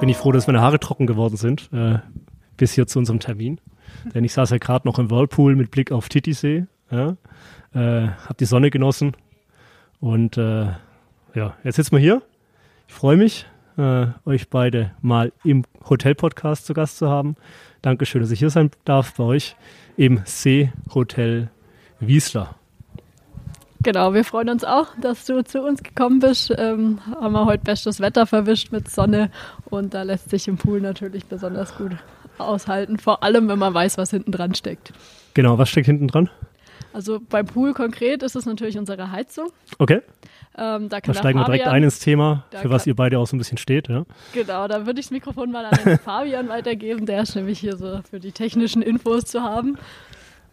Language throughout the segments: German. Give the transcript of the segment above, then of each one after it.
bin ich froh, dass meine Haare trocken geworden sind, äh, bis hier zu unserem Termin. Denn ich saß ja gerade noch im Whirlpool mit Blick auf Titisee, ja, äh, hab die Sonne genossen und äh, ja, jetzt sitzen wir hier. Ich freue mich, äh, euch beide mal im Hotel-Podcast zu Gast zu haben. Dankeschön, dass ich hier sein darf bei euch im Seehotel Wiesler. Genau, wir freuen uns auch, dass du zu uns gekommen bist. Ähm, haben wir heute bestes Wetter verwischt mit Sonne und da lässt sich im Pool natürlich besonders gut aushalten, vor allem wenn man weiß, was hinten dran steckt. Genau, was steckt hinten dran? Also beim Pool konkret ist es natürlich unsere Heizung. Okay. Ähm, da, da steigen wir direkt ein ins Thema, für was ihr beide auch so ein bisschen steht. Ja? Genau, da würde ich das Mikrofon mal an den Fabian weitergeben. Der ist nämlich hier so für die technischen Infos zu haben.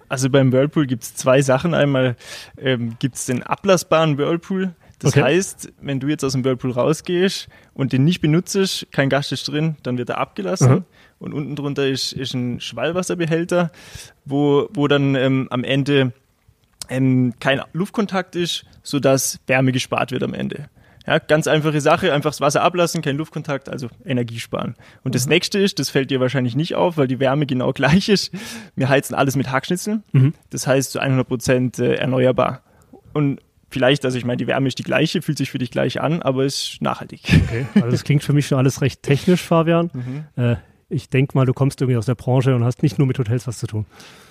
Also beim Whirlpool gibt es zwei Sachen. Einmal ähm, gibt es den ablassbaren Whirlpool. Das okay. heißt, wenn du jetzt aus dem Whirlpool rausgehst und den nicht benutzt, kein Gast ist drin, dann wird er abgelassen. Mhm. Und unten drunter ist, ist ein Schwallwasserbehälter, wo, wo dann ähm, am Ende ähm, kein Luftkontakt ist, sodass Wärme gespart wird am Ende. Ja, ganz einfache Sache, einfach das Wasser ablassen, kein Luftkontakt, also Energie sparen. Und mhm. das nächste ist, das fällt dir wahrscheinlich nicht auf, weil die Wärme genau gleich ist. Wir heizen alles mit Hackschnitzeln. Mhm. Das heißt zu 100 Prozent äh, erneuerbar. Und vielleicht, also ich meine, die Wärme ist die gleiche, fühlt sich für dich gleich an, aber ist nachhaltig. Okay, also das klingt für mich schon alles recht technisch, Fabian. Mhm. Äh, ich denke mal, du kommst irgendwie aus der Branche und hast nicht nur mit Hotels was zu tun.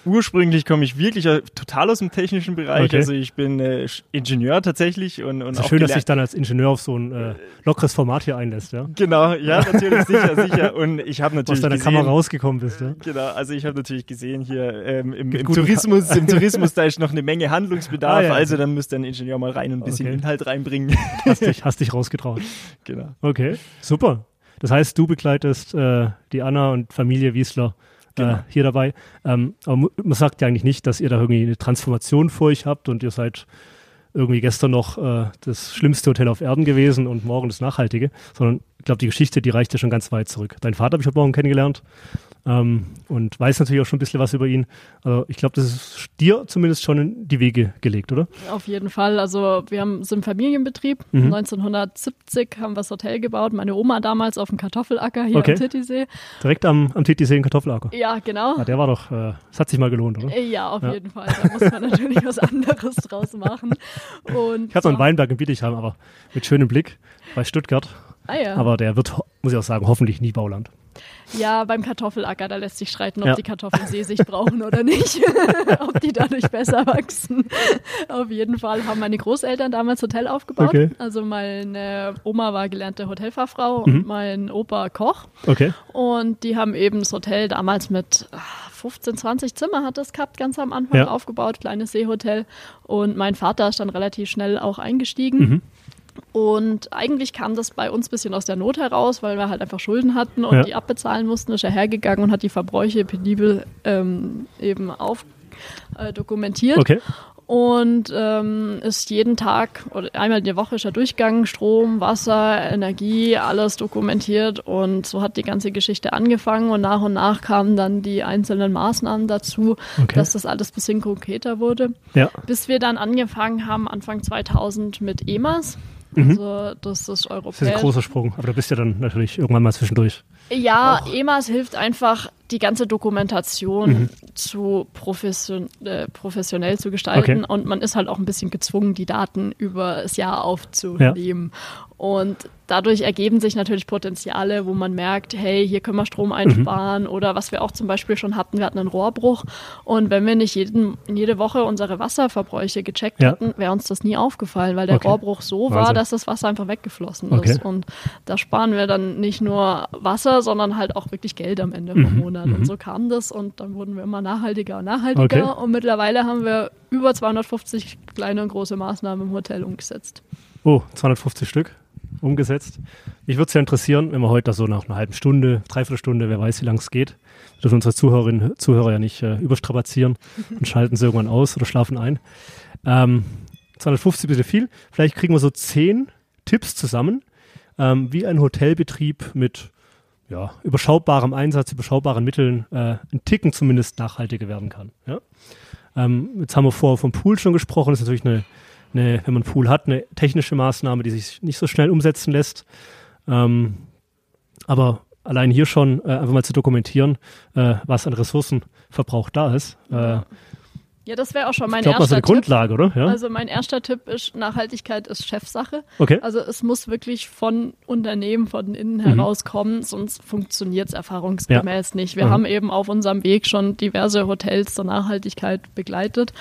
Ursprünglich komme ich wirklich total aus dem technischen Bereich. Okay. Also ich bin äh, Ingenieur tatsächlich und, und ist auch schön, dass sich dann als Ingenieur auf so ein äh, lockeres Format hier einlässt, ja? Genau, ja, natürlich sicher, sicher. Und ich habe natürlich aus deiner gesehen, Kamera rausgekommen bist, ja? Genau, also ich habe natürlich gesehen hier ähm, im, im Tourismus, im Tourismus da ist noch eine Menge Handlungsbedarf. Ah, ja. Also dann müsste ein Ingenieur mal rein und ein bisschen okay. Inhalt reinbringen. Hast dich, hast dich rausgetraut. Genau. Okay, super. Das heißt, du begleitest äh, die Anna und Familie Wiesler äh, genau. äh, hier dabei. Ähm, aber man sagt ja eigentlich nicht, dass ihr da irgendwie eine Transformation vor euch habt und ihr seid irgendwie gestern noch äh, das schlimmste Hotel auf Erden gewesen und morgen das Nachhaltige, sondern ich glaube, die Geschichte, die reicht ja schon ganz weit zurück. Dein Vater habe ich heute Morgen kennengelernt ähm, und weiß natürlich auch schon ein bisschen was über ihn. Also ich glaube, das ist dir zumindest schon in die Wege gelegt, oder? Auf jeden Fall. Also wir haben so einen Familienbetrieb. Mhm. 1970 haben wir das Hotel gebaut. Meine Oma damals auf dem Kartoffelacker hier okay. am Titisee. Direkt am, am Titisee im Kartoffelacker. Ja, genau. Ja, der war doch, äh, das hat sich mal gelohnt, oder? Ja, auf ja. jeden Fall. Da muss man natürlich was anderes draus machen. Und ich habe so einen Weinberg in Bietigheim, aber mit schönem Blick bei Stuttgart. Ah, ja. Aber der wird, muss ich auch sagen, hoffentlich nie Bauland. Ja, beim Kartoffelacker, da lässt sich streiten, ob ja. die Kartoffeln Seesicht brauchen oder nicht. ob die dadurch besser wachsen. Auf jeden Fall haben meine Großeltern damals Hotel aufgebaut. Okay. Also meine Oma war gelernte Hotelfachfrau mhm. und mein Opa Koch. Okay. Und die haben eben das Hotel damals mit 15, ah, 20 Zimmer hat das gehabt, ganz am Anfang ja. aufgebaut, kleines Seehotel. Und mein Vater ist dann relativ schnell auch eingestiegen. Mhm. Und eigentlich kam das bei uns ein bisschen aus der Not heraus, weil wir halt einfach Schulden hatten und ja. die abbezahlen mussten. Ist er hergegangen und hat die Verbräuche penibel ähm, eben auf äh, dokumentiert. Okay. Und ähm, ist jeden Tag oder einmal in der Woche ist er durchgegangen, Strom, Wasser, Energie, alles dokumentiert. Und so hat die ganze Geschichte angefangen. Und nach und nach kamen dann die einzelnen Maßnahmen dazu, okay. dass das alles ein bisschen konkreter wurde. Ja. Bis wir dann angefangen haben, Anfang 2000 mit EMAS. Mhm. Also das ist europäisch. Das ist ein großer Sprung, aber da bist du ja dann natürlich irgendwann mal zwischendurch. Ja, auch. EMAS hilft einfach, die ganze Dokumentation mhm. zu profession äh, professionell zu gestalten okay. und man ist halt auch ein bisschen gezwungen, die Daten über das Jahr aufzunehmen. Ja. Und dadurch ergeben sich natürlich Potenziale, wo man merkt, hey, hier können wir Strom einsparen mhm. oder was wir auch zum Beispiel schon hatten, wir hatten einen Rohrbruch und wenn wir nicht jeden, jede Woche unsere Wasserverbräuche gecheckt ja. hätten, wäre uns das nie aufgefallen, weil der okay. Rohrbruch so Wahnsinn. war, dass das Wasser einfach weggeflossen okay. ist und da sparen wir dann nicht nur Wasser, sondern halt auch wirklich Geld am Ende mhm. vom Monat und mhm. so kam das und dann wurden wir immer nachhaltiger und nachhaltiger okay. und mittlerweile haben wir über 250 kleine und große Maßnahmen im Hotel umgesetzt. Oh, 250 Stück? Umgesetzt. Mich würde es ja interessieren, wenn wir heute so nach einer halben Stunde, dreiviertel Stunde, wer weiß, wie lange es geht, dürfen unsere Zuhörerinnen Zuhörer ja nicht äh, überstrapazieren und schalten sie irgendwann aus oder schlafen ein. Ähm, 250 bitte viel. Vielleicht kriegen wir so zehn Tipps zusammen, ähm, wie ein Hotelbetrieb mit ja, überschaubarem Einsatz, überschaubaren Mitteln äh, ein Ticken zumindest nachhaltiger werden kann. Ja? Ähm, jetzt haben wir vorher vom Pool schon gesprochen, das ist natürlich eine eine, wenn man einen Pool hat, eine technische Maßnahme, die sich nicht so schnell umsetzen lässt. Ähm, aber allein hier schon äh, einfach mal zu dokumentieren, äh, was an Ressourcenverbrauch da ist. Äh, ja, das wäre auch schon mein ich glaub, erster eine Tipp. Grundlage, oder? Ja? Also mein erster Tipp ist, Nachhaltigkeit ist Chefsache. Okay. Also es muss wirklich von Unternehmen, von innen Mhm. herauskommen, sonst funktioniert es erfahrungsgemäß nicht. Wir Mhm. haben eben auf unserem Weg schon diverse Hotels zur Nachhaltigkeit begleitet.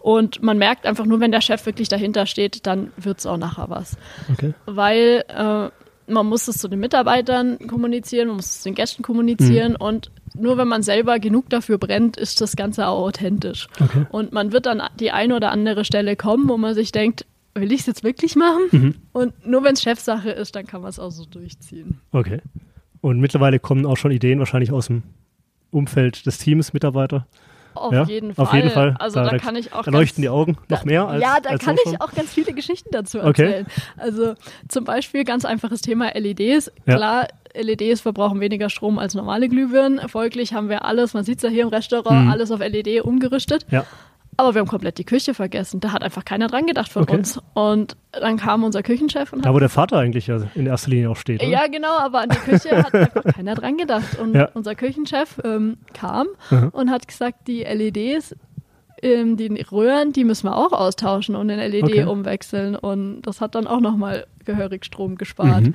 Und man merkt einfach nur, wenn der Chef wirklich dahinter steht, dann wird es auch nachher was. okay. Weil äh, man muss es zu den Mitarbeitern kommunizieren, man muss es den Gästen kommunizieren Mhm. und nur wenn man selber genug dafür brennt, ist das Ganze auch authentisch. Okay. Und man wird dann die eine oder andere Stelle kommen, wo man sich denkt, will ich es jetzt wirklich machen? Mhm. Und nur wenn es Chefsache ist, dann kann man es auch so durchziehen. Okay. Und mittlerweile kommen auch schon Ideen wahrscheinlich aus dem Umfeld des Teams, Mitarbeiter. Auf ja, jeden Fall. Auf jeden Fall. Also da, kann ich auch Da leuchten die Augen noch mehr als ja, da als kann ich auch ganz viele Geschichten dazu Okay. erzählen. Also zum Beispiel ganz einfaches Thema LEDs. Ja. Klar, LEDs verbrauchen weniger Strom als normale Glühbirnen. Folglich haben wir alles, man sieht es ja hier im Restaurant, Mhm. alles auf LED umgerüstet. Ja. Aber wir haben komplett die Küche vergessen. Da hat einfach keiner dran gedacht von Okay. uns. Und dann kam unser Küchenchef und hat Da, wo der Vater eigentlich ja in erster Linie auch steht. Oder? ja, genau, aber an die Küche hat einfach keiner dran gedacht. Und Ja. unser Küchenchef ähm, kam Mhm. und hat gesagt, die LEDs, ähm, die Röhren, die müssen wir auch austauschen und in LED Okay. umwechseln. Und das hat dann auch nochmal gehörig Strom gespart. Mhm.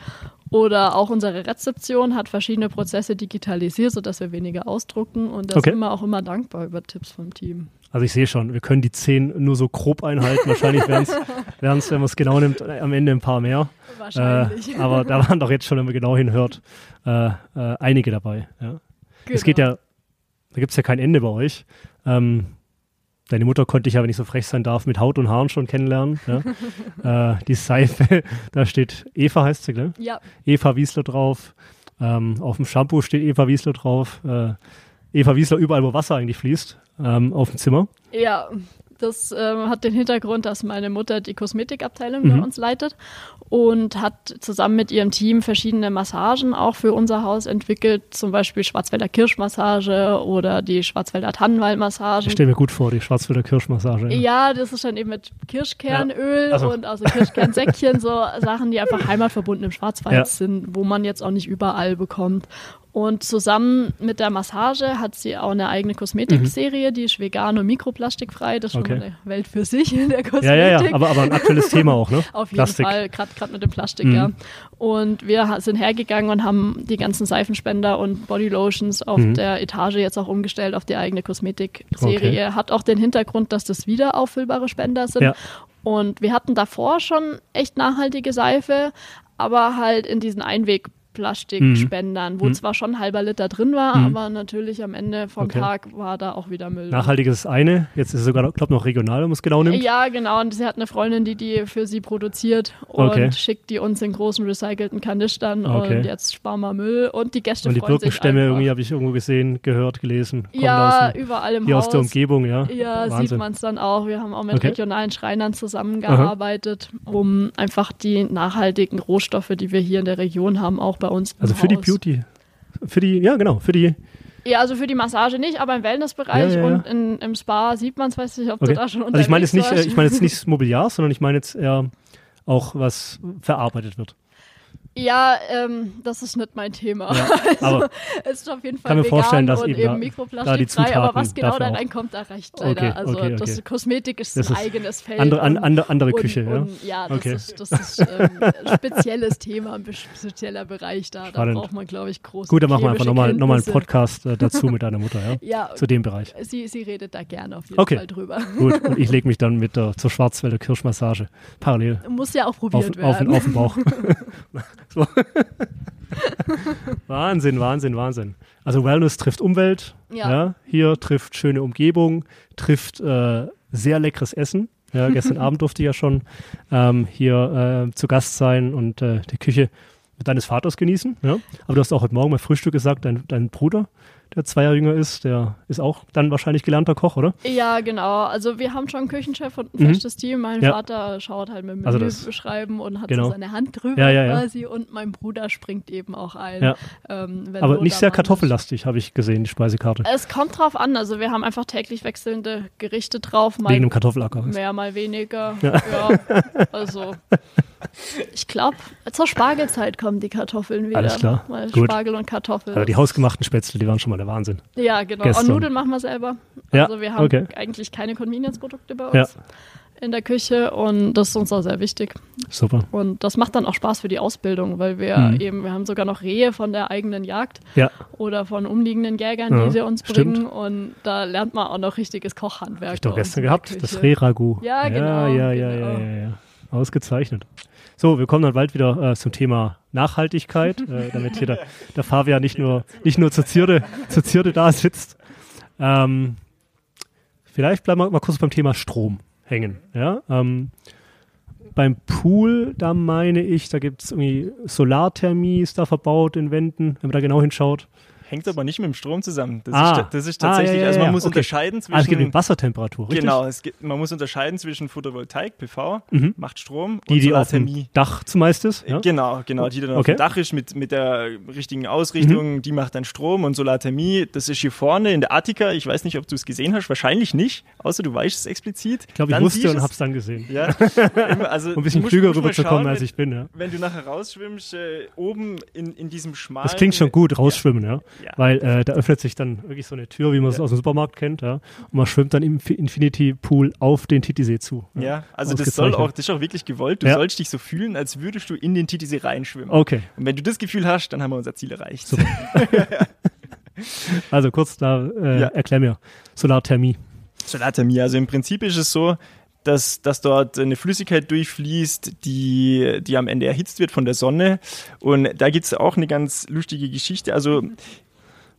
Oder auch unsere Rezeption hat verschiedene Prozesse digitalisiert, sodass wir weniger ausdrucken. Und da Okay. sind wir auch immer dankbar über Tipps vom Team. Also ich sehe schon, wir können die zehn nur so grob einhalten. Wahrscheinlich wären es, wenn man es genau nimmt, äh, am Ende ein paar mehr. Wahrscheinlich. Äh, aber da waren doch jetzt schon, wenn man genau hinhört, äh, äh, einige dabei. Ja. Es geht Genau. ja, da gibt es ja kein Ende bei euch. Ähm, deine Mutter konnte ich ja, wenn ich so frech sein darf, mit Haut und Haaren schon kennenlernen. Ja. äh, die Seife, da steht Eva heißt sie, gell? Ja, Eva Wiesler drauf. Ähm, auf dem Shampoo steht Eva Wiesler drauf. Äh, Eva Wiesler überall, wo Wasser eigentlich fließt, ähm, auf dem Zimmer. Ja, das ähm, hat den Hintergrund, dass meine Mutter die Kosmetikabteilung Mhm. bei uns leitet und hat zusammen mit ihrem Team verschiedene Massagen auch für unser Haus entwickelt, zum Beispiel Schwarzwälder Kirschmassage oder die Schwarzwälder Tannenwaldmassage. Ich stelle mir gut vor, die Schwarzwälder Kirschmassage. Ja, das ist dann eben mit Kirschkernöl Ja. Also. und also Kirschkernsäckchen, so Sachen, die einfach heimatverbunden im Schwarzwald Ja. sind, wo man jetzt auch nicht überall bekommt. Und zusammen mit der Massage hat sie auch eine eigene Kosmetikserie, die ist vegan und mikroplastikfrei. Das ist schon Okay. mal eine Welt für sich in der Kosmetik. Ja, ja, ja, aber, aber ein aktuelles Thema auch, ne? Auf jeden Plastik. Fall, gerade mit dem Plastik, Mhm. ja. Und wir sind hergegangen und haben die ganzen Seifenspender und Bodylotions auf Mhm. der Etage jetzt auch umgestellt auf die eigene Kosmetikserie. Hat auch den Hintergrund, dass das wieder auffüllbare Spender sind. Ja. Und wir hatten davor schon echt nachhaltige Seife, aber halt in diesen Einwegplastikspendern, wo Mhm. zwar schon ein halber Liter drin war, Mhm. aber natürlich am Ende vom Okay. Tag war da auch wieder Müll. Nachhaltiges ist eine, jetzt ist es sogar, glaube noch regional, wenn man es genau nimmt. Ja, genau. Und sie hat eine Freundin, die die für sie produziert und Okay. schickt die uns in großen recycelten Kanistern. Okay. Und jetzt sparen wir Müll und die Gäste Und die Birkenstämme irgendwie habe ich irgendwo gesehen, gehört, gelesen. Ja, dem, überall im hier Haus. aus der Umgebung, ja. Ja, sieht Wahnsinn. man es dann auch. Wir haben auch mit regionalen Schreinern zusammengearbeitet, um einfach die nachhaltigen Rohstoffe, die wir hier in der Region haben, auch bei uns Also für die Haus. Beauty. Für die, ja genau, für die. Ja, also für die Massage nicht, aber im Wellnessbereich Ja, ja, ja. und in, im Spa sieht man es, weiß nicht, ob Okay. du da schon Also ich meine jetzt nicht, äh, ich meine jetzt nicht das Mobiliar, sondern ich meine jetzt eher auch was verarbeitet wird. Ja, ähm, das ist nicht mein Thema. Ja, aber Es ist auf jeden Fall Kann mir vegan vorstellen, dass und eben eben da- da die mikroplastikfrei, aber was genau da reinkommt, da reicht leider. Okay, also okay, das okay. Kosmetik ist Das ein ist eigenes Feld. andere, an, und- andere, andere und, Küche, ja. und, ja. das Okay. ist, das ist ähm, ein spezielles Thema, ein spezieller Bereich da. Da Spannend. braucht man, glaube ich, große Gut, dann machen wir einfach nochmal noch mal einen. Podcast äh, dazu mit deiner Mutter, ja. Ja, Zu dem Bereich. sie, sie redet da gerne auf jeden. Fall drüber. Gut, und ich lege mich dann mit der, zur Schwarzwälder Kirschmassage parallel Muss ja auch auf, probiert auf, werden. auf den Bauch. So. Wahnsinn, Wahnsinn, Wahnsinn. Also Wellness trifft Umwelt, ja. Ja. hier trifft schöne Umgebung, trifft äh, sehr leckeres Essen. Ja, gestern Abend durfte ich ja schon ähm, hier äh, zu Gast sein und äh, die Küche deines Vaters genießen. Ja? Aber du hast auch heute Morgen beim Frühstück gesagt, dein, dein Bruder, der zwei Jahre jünger ist, der ist auch dann wahrscheinlich gelernter Koch, oder? Ja, genau. Also wir haben schon einen Küchenchef und ein Mhm. festes Team. Mein Ja. Vater schaut halt mit dem Also Menü das- beschreiben und hat genau. so seine Hand drüber Ja, ja, quasi und mein Bruder springt eben auch ein. Ähm, Aber nicht sehr kartoffellastig, habe ich gesehen, die Speisekarte. Es kommt drauf an. Also wir haben einfach täglich wechselnde Gerichte drauf. Mal Wegen dem Kartoffelacker. mehr, mal weniger. Ja. Also Ich glaube, zur Spargelzeit kommen die Kartoffeln wieder. Alles klar. Gut. Spargel und Kartoffeln. Aber die hausgemachten Spätzle, die waren schon mal der Wahnsinn. ja, genau. gestern. Und Nudeln machen wir selber. Ja, Also wir haben okay. eigentlich keine Convenience-Produkte bei uns Ja. in der Küche und das ist uns auch sehr wichtig. Super. Und das macht dann auch Spaß für die Ausbildung, weil wir Mhm. eben, wir haben sogar noch Rehe von der eigenen Jagd Ja, oder von umliegenden Jägern, Ja, die sie uns stimmt. bringen. Und da lernt man auch noch richtiges Kochhandwerk. hab ich doch gestern gehabt. Das Reh-Ragout. Ja, genau, Ja, ja, ja, genau. ja, ja, ja. Ausgezeichnet. So, wir kommen dann bald wieder äh, zum Thema Nachhaltigkeit, äh, damit hier der, der Fabian nicht nur, nicht nur zur Zierde, zur Zierde da sitzt. Ähm, vielleicht bleiben wir mal kurz beim Thema Strom hängen. Ja? Ähm, beim Pool, da meine ich, da gibt es irgendwie Solarthermie ist da verbaut in Wänden, wenn man da genau hinschaut. Hängt aber nicht mit dem Strom zusammen. Das, Ah. ist, das ist Ah, tatsächlich, ja, ja, also man muss okay. unterscheiden zwischen. Ah, es geht um Wassertemperatur, richtig? Genau, es gibt, man muss unterscheiden zwischen Photovoltaik, PV, Mhm. macht Strom Die, und die auf dem. Dach zumeist ist. Ja? Genau, genau, die dann auf Okay. Mhm. dem Dach ist mit, mit der richtigen Ausrichtung, die macht dann Strom und Solarthermie. Das ist hier vorne in der Attika. Ich weiß nicht, ob du es gesehen hast, wahrscheinlich nicht, außer du weißt es explizit. Ich glaube, ich wusste und habe es dann gesehen. Ja, also Um ein bisschen klüger rüberzukommen, als ich bin. Ja. Wenn du nachher rausschwimmst, äh, oben in, in diesem schmalen. Das klingt schon gut, rausschwimmen, ja. Ja. Weil äh, da öffnet sich dann wirklich so eine Tür, wie man es Ja. aus dem Supermarkt kennt, ja. Und man schwimmt dann im Fi- Infinity Pool auf den Titisee zu. Ja, also das soll auch, das ist auch wirklich gewollt. Du Ja. sollst dich so fühlen, als würdest du in den Titisee reinschwimmen. Okay, Und wenn du das Gefühl hast, dann haben wir unser Ziel erreicht. Super. also kurz da, äh, Ja. erklär mir. Solarthermie. Solarthermie, also im Prinzip ist es so, dass, dass dort eine Flüssigkeit durchfließt, die, die am Ende erhitzt wird von der Sonne. Und da gibt es auch eine ganz lustige Geschichte. Also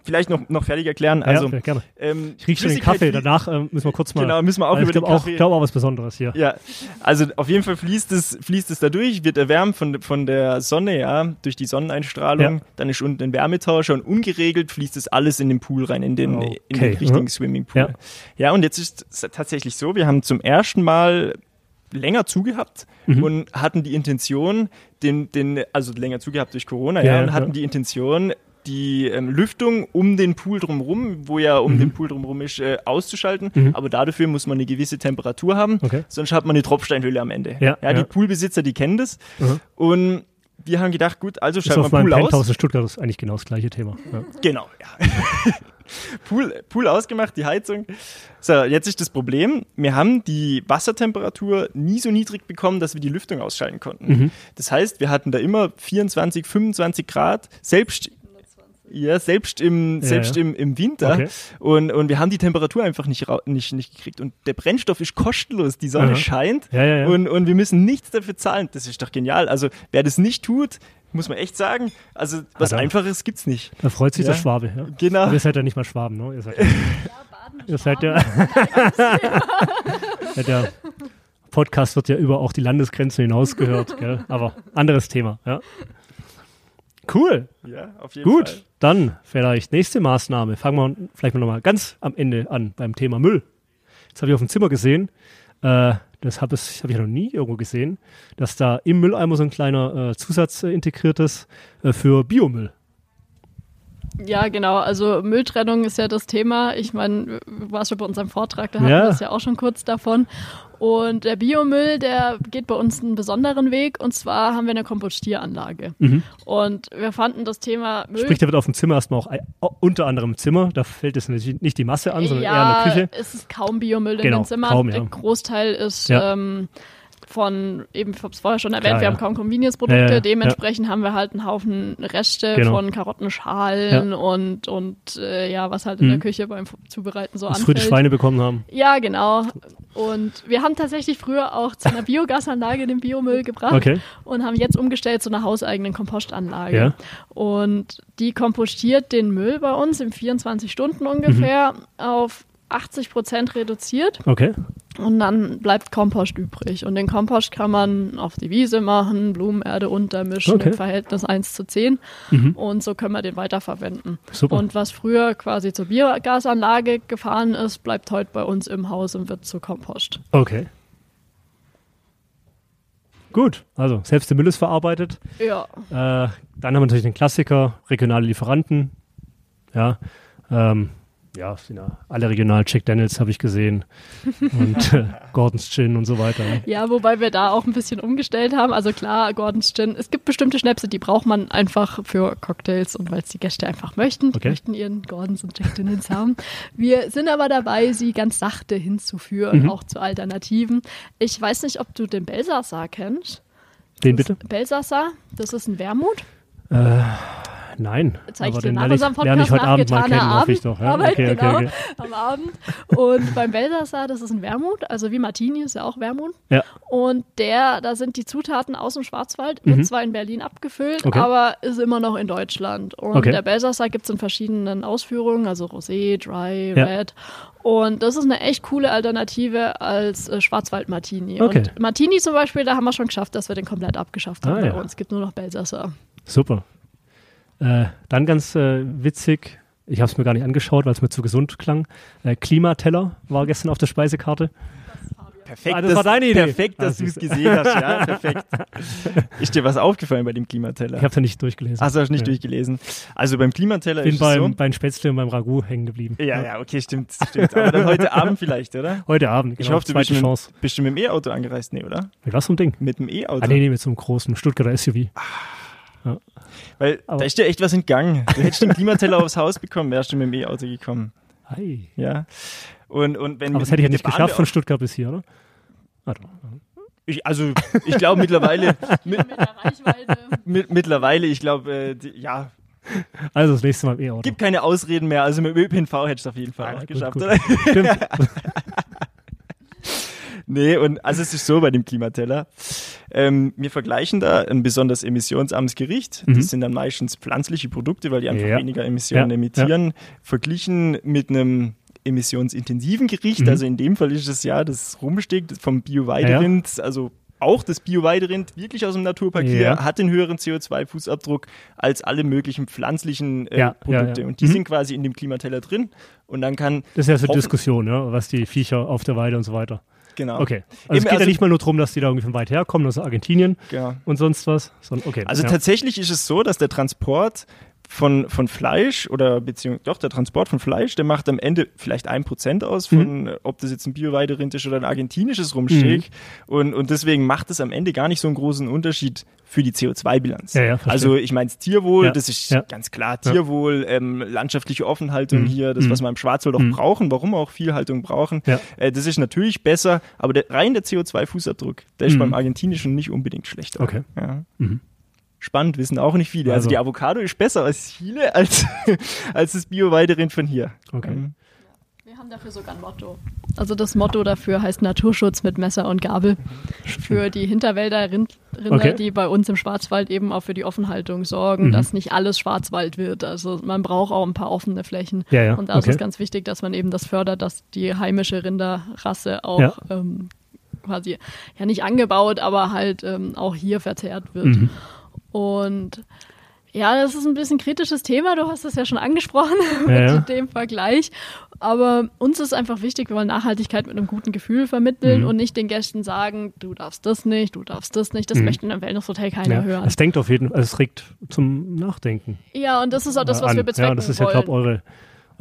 vielleicht noch, noch fertig erklären. Also, ja, gerne. ähm, Ich riech schon den Kaffee, danach ähm, müssen wir kurz mal. Genau, müssen wir auch ich über den glaube auch, Kaffee. glaub auch was Besonderes hier. Ja, also auf jeden Fall fließt es, fließt es da durch, wird erwärmt von, von der Sonne, ja, durch die Sonneneinstrahlung. Ja. Dann ist unten ein Wärmetauscher und ungeregelt fließt es alles in den Pool rein, in den, in Okay, den richtigen mhm. Swimmingpool. Ja. Ja. und jetzt ist es tatsächlich so, wir haben zum ersten Mal länger zugehabt Mhm. und hatten die Intention, den, den, also länger zugehabt durch Corona, Ja, ja, ja, und hatten ja. die Intention, die ähm, Lüftung um den Pool drumherum, wo ja um Mhm. den Pool drumherum ist, äh, auszuschalten. Mhm. Aber dafür muss man eine gewisse Temperatur haben, Okay. sonst hat man eine Tropfsteinhülle am Ende. Ja, die ja. Poolbesitzer, die kennen das. Mhm. Und wir haben gedacht, gut, also schalten wir Pool Penthouse aus. in Stuttgart ist eigentlich genau das gleiche Thema. Ja. Genau, ja. Pool, Pool ausgemacht, die Heizung. So, jetzt ist das Problem, wir haben die Wassertemperatur nie so niedrig bekommen, dass wir die Lüftung ausschalten konnten. Mhm. Das heißt, wir hatten da immer 24, 25 Grad, selbst ja, selbst im, Ja, selbst ja. Im, im Winter. Okay. Und, und wir haben die Temperatur einfach nicht, nicht, nicht gekriegt. Und der Brennstoff ist kostenlos. Die Sonne Aha. scheint Ja. Und, und wir müssen nichts dafür zahlen. Das ist doch genial. Also, wer das nicht tut, muss man echt sagen, also was Hat er. Einfaches gibt's nicht. Da freut sich der Schwabe. Ja. Genau. Aber ihr seid ja nicht mal Schwaben, ne? Ihr seid ja, ihr seid ja, ja der Podcast wird ja über auch die Landesgrenzen hinaus gehört, gell? aber anderes Thema. Ja. Cool, Ja, auf jeden gut. Fall. Dann vielleicht nächste Maßnahme. Fangen wir vielleicht mal nochmal ganz am Ende an beim Thema Müll. Jetzt habe ich auf dem Zimmer gesehen, äh, das habe ich, hab ich noch nie irgendwo gesehen, dass da im Mülleimer so ein kleiner äh, Zusatz äh, integriert ist äh, für Biomüll. Ja, genau. Also Mülltrennung ist ja das Thema. Ich meine, du warst schon bei unserem Vortrag, da hatten Ja. wir es ja auch schon kurz davon. Und der Biomüll, der geht bei uns einen besonderen Weg. Und zwar haben wir eine Kompostieranlage. Mhm. Und wir fanden das Thema Müll. Sprich, der wird auf dem Zimmer erstmal auch unter anderem im Zimmer. Da fällt es nicht, nicht die Masse an, sondern eher in ja, der Küche. es ist kaum Biomüll in Genau, den Zimmern. kaum, ja. Der Großteil ist Ja. ähm, von, eben, ich habe es vorher schon erwähnt, Klar, wir ja. haben kaum Convenience-Produkte. Ja, ja. Dementsprechend haben wir halt einen Haufen Reste Genau. von Karottenschalen und, und äh, ja, was halt in Mhm. der Küche beim Zubereiten so Was früher die anfällt. Schweine bekommen haben. Ja, genau. Und wir haben tatsächlich früher auch zu einer Biogasanlage den Biomüll gebracht Okay. und haben jetzt umgestellt zu einer hauseigenen Kompostanlage. Und die kompostiert den Müll bei uns in 24 Stunden ungefähr Mhm. auf 80 Prozent reduziert Okay. Und dann bleibt Kompost übrig. Und den Kompost kann man auf die Wiese machen, Blumenerde untermischen Okay. im Verhältnis 1 zu 10 Mhm. und so können wir den weiterverwenden. Super. Und was früher quasi zur Biogasanlage gefahren ist, bleibt heute bei uns im Haus und wird zu Kompost. Okay. Gut, also selbst der Müll ist verarbeitet. Ja, Äh, dann haben wir natürlich den Klassiker, regionale Lieferanten. Ja, ähm, ja, alle regional. Jack Daniels habe ich gesehen und äh, Gordon's Gin und so weiter. Ja, wobei wir da auch ein bisschen umgestellt haben. Also klar, Gordon's Gin. Es gibt bestimmte Schnäpse, die braucht man einfach für Cocktails und weil es die Gäste einfach möchten. Die okay. möchten ihren Gordons und Jack Daniels haben. Wir sind aber dabei, sie ganz sachte hinzuführen, mhm. auch zu Alternativen. Ich weiß nicht, ob du den Belsassar kennst. Den bitte? Belsassar, das ist ein Wermut. Äh, Nein. Zeige ich dir nach unserem Podcast ich heute Abend mal kennen, Abend, ich doch. Ja? Arbeit, okay, genau, okay, am Abend. Und beim Belsassar, das ist ein Wermut, also wie Martini ist ja auch Wermut. Ja. Und der, da sind die Zutaten aus dem Schwarzwald, mhm. wird zwar in Berlin abgefüllt, okay. aber ist immer noch in Deutschland. Und der Belsassar gibt es in verschiedenen Ausführungen, also Rosé, Dry, ja. Red. Und das ist eine echt coole Alternative als äh, Schwarzwald-Martini. Okay. Und Martini zum Beispiel, da haben wir schon geschafft, dass wir den komplett abgeschafft haben ah, bei ja. uns. Es gibt nur noch Belsassar. Super. Äh, dann ganz äh, witzig, ich habe es mir gar nicht angeschaut, weil es mir zu gesund klang. Äh, Klimateller war gestern auf der Speisekarte. Perfekt, ah, das, das, war deine Idee. Perfekt, dass ah, du es gesehen hast. Ja, perfekt. Ist dir was aufgefallen bei dem Klimateller? Ich habe es ja nicht durchgelesen. Hast du nicht ja. durchgelesen? Also beim Klimateller Bin ist beim, so, beim Spätzle und beim Ragout hängen geblieben. Ja, ja, okay, stimmt, stimmt. Aber dann heute Abend vielleicht, oder? Heute Abend, genau. Ich hoffe, du bist, Chance. Mit, bist du mit dem E-Auto angereist? Nee, oder? Mit was ein Ding? Mit dem E-Auto. Ah, nee, nee, mit so einem großen Stuttgarter SUV. Ah. Ja. Weil Aber da ist dir echt was entgangen. Du hättest den Klimateller aufs Haus bekommen, wärst du mit dem E-Auto gekommen. Hi. Ja. Und, und wenn Aber das hätte ich ja nicht geschafft von Stuttgart bis hier, oder? Ah, ich, also, ich glaube mittlerweile. mit, mit der Reichweite. Mit, mittlerweile, ich glaube, äh, ja. Also das nächste Mal E-Auto. Gibt keine Ausreden mehr. Also mit dem ÖPNV hättest du auf jeden Fall ah, auch gut, geschafft, gut. oder? Stimmt. Nee, und also es ist so bei dem Klimateller. Ähm, wir vergleichen da ein besonders emissionsarmes Gericht. Mhm. Das sind dann meistens pflanzliche Produkte, weil die einfach ja. weniger Emissionen ja. emittieren. Verglichen mit einem emissionsintensiven Gericht, mhm. also in dem Fall ist es ja das Rumsteak vom Bio-Weiderind, also auch das Bio-Weiderind wirklich aus dem Naturpapier ja. hat den höheren CO2-Fußabdruck als alle möglichen pflanzlichen äh, ja, Produkte. Ja, und die mhm. sind quasi in dem Klimateller drin. Und dann kann. Das ist ja so eine Diskussion, ja, was die Viecher auf der Weide und so weiter. Genau. Okay. Also Eben, es geht also, ja nicht mal nur darum, dass die da irgendwie von weit herkommen, aus Argentinien genau. und sonst was. Sondern, okay. Also tatsächlich ist es so, dass der Transport von, von Fleisch oder beziehungsweise doch der Transport von Fleisch, der macht am Ende vielleicht ein Prozent aus von, mhm. ob das jetzt ein Bio-Weiderind ist oder ein argentinisches Rumsteak. Mhm. Und, und deswegen macht es am Ende gar nicht so einen großen Unterschied für die CO2-Bilanz. Ja, ja, also ich meine Tierwohl, ja, das ist ganz klar Tierwohl, ähm, landschaftliche Offenhaltung mhm. hier, das, was mhm. wir im Schwarzwald auch mhm. brauchen, warum wir auch viel Haltung brauchen, äh, das ist natürlich besser, aber der, rein der CO2-Fußabdruck, der ist mhm. beim argentinischen nicht unbedingt schlechter. Okay. Spannend, wissen auch nicht viele. Also, also die Avocado ist besser als Chile, als, als das Bio-Weiderind von hier. Okay. Mhm. Wir haben dafür sogar ein Motto. Also das Motto dafür heißt Naturschutz mit Messer und Gabel. Für die Hinterwälder Rind, Rinder, okay. die bei uns im Schwarzwald eben auch für die Offenhaltung sorgen, mhm. dass nicht alles Schwarzwald wird. Also man braucht auch ein paar offene Flächen. Ja, ja. Und da okay. ist es ganz wichtig, dass man eben das fördert, dass die heimische Rinderrasse auch ja. ähm, quasi ja nicht angebaut, aber halt ähm, auch hier verzehrt wird. Mhm. Und ja, das ist ein bisschen kritisches Thema. Du hast es ja schon angesprochen mit ja. dem Vergleich. Aber uns ist einfach wichtig, wir wollen Nachhaltigkeit mit einem guten Gefühl vermitteln mhm. und nicht den Gästen sagen, du darfst das nicht, du darfst das nicht. Das mhm. möchte in einem Wellness-Hotel keiner ja. hören. Es denkt auf jeden Fall, es regt zum Nachdenken. Ja, und das ist auch das, was an. wir bezwecken Ja, das ist ja, glaube eure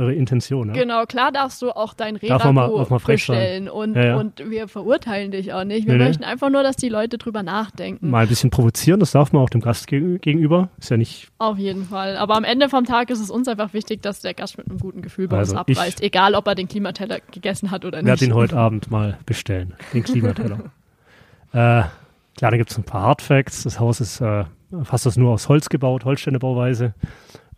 Intention. Ne? Genau, klar darfst du auch dein Reraco bestellen und, ja, ja. und wir verurteilen dich auch nicht. Wir nee, möchten nee. einfach nur, dass die Leute drüber nachdenken. Mal ein bisschen provozieren, das darf man auch dem Gast gegenüber. Ist ja nicht. Auf jeden Fall. Aber am Ende vom Tag ist es uns einfach wichtig, dass der Gast mit einem guten Gefühl bei also uns abreist, egal ob er den Klimateller gegessen hat oder nicht. Ich werde ihn heute Abend mal bestellen, den Klimateller. äh, klar, da gibt es ein paar Hardfacts. Das Haus ist äh, fast das nur aus Holz gebaut, Holzständebauweise.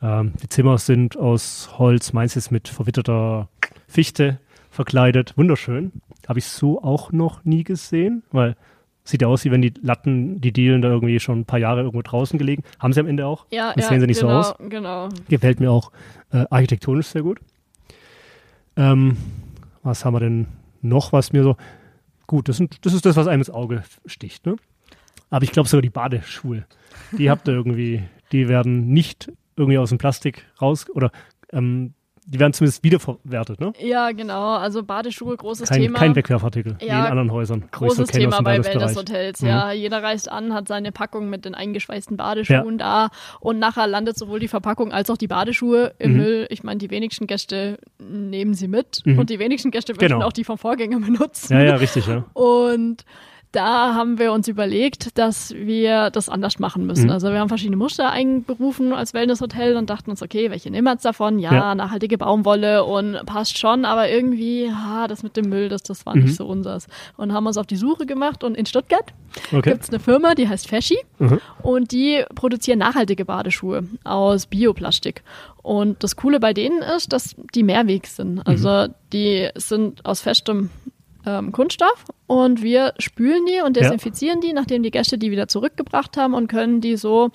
Ähm, die Zimmer sind aus Holz, meins ist mit verwitterter Fichte verkleidet. Wunderschön. Habe ich so auch noch nie gesehen, weil sieht ja aus, wie wenn die Latten, die Dielen da irgendwie schon ein paar Jahre irgendwo draußen gelegen. Haben sie am Ende auch. Ja, das ja, sehen sie nicht genau, so aus. Genau. Gefällt mir auch äh, architektonisch sehr gut. Ähm, was haben wir denn noch, was mir so. Gut, das, sind, das ist das, was einem ins Auge sticht. Ne? Aber ich glaube sogar die Badeschuhe, die habt ihr irgendwie, die werden nicht irgendwie aus dem Plastik raus oder ähm, die werden zumindest wiederverwertet, ne? Ja, genau. Also Badeschuhe, großes kein, Thema. Kein Wegwerfartikel, ja, wie in anderen Häusern. Großes so Thema bei Wellnesshotels, mhm. ja. Jeder reist an, hat seine Packung mit den eingeschweißten Badeschuhen ja. da und nachher landet sowohl die Verpackung als auch die Badeschuhe im mhm. Müll. Ich meine, die wenigsten Gäste nehmen sie mit mhm. und die wenigsten Gäste möchten genau. auch die vom Vorgänger benutzen. Ja, ja, richtig, ja. Und da haben wir uns überlegt, dass wir das anders machen müssen. Mhm. Also wir haben verschiedene Muster einberufen als Wellnesshotel und dachten uns, okay, welche nehmen wir jetzt davon? Ja, ja, nachhaltige Baumwolle und passt schon, aber irgendwie, ha, das mit dem Müll, das, das war mhm. nicht so unseres. Und haben uns auf die Suche gemacht und in Stuttgart okay. gibt es eine Firma, die heißt Feschi mhm. und die produzieren nachhaltige Badeschuhe aus Bioplastik. Und das Coole bei denen ist, dass die Mehrweg sind. Also mhm. die sind aus festem ähm, Kunststoff und wir spülen die und desinfizieren ja. die, nachdem die Gäste die wieder zurückgebracht haben und können die so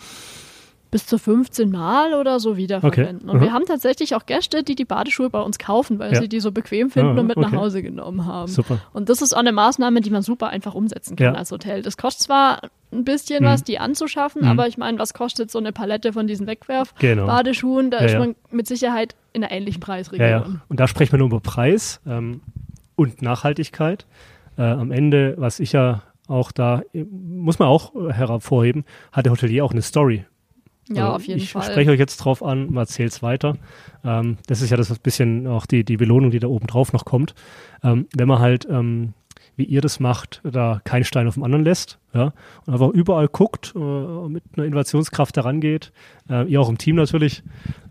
bis zu 15 Mal oder so wiederverwenden. Okay. Und wir haben tatsächlich auch Gäste, die die Badeschuhe bei uns kaufen, weil ja. sie die so bequem finden ah, und mit okay. nach Hause genommen haben. Super. Und das ist auch eine Maßnahme, die man super einfach umsetzen kann ja. als Hotel. Das kostet zwar ein bisschen mhm. was, die anzuschaffen, mhm. aber ich meine, was kostet so eine Palette von diesen Wegwerf-Badeschuhen? Genau. Da ist man mit Sicherheit in einer ähnlichen Preisregion. Und da sprechen wir nur über Preis. Ähm, und Nachhaltigkeit. Äh, am Ende, was ich ja auch da, muss man auch hervorheben, hat der Hotelier auch eine Story. Ja, also auf jeden ich Fall. Ich spreche euch jetzt drauf an, mal erzähl's weiter. Ähm, das ist ja das bisschen auch die, die Belohnung, die da oben drauf noch kommt. Ähm, wenn man halt ähm, wie ihr das macht, da keinen Stein auf dem anderen lässt, ja, und einfach überall guckt, äh, mit einer Innovationskraft herangeht, äh, ihr auch im Team natürlich,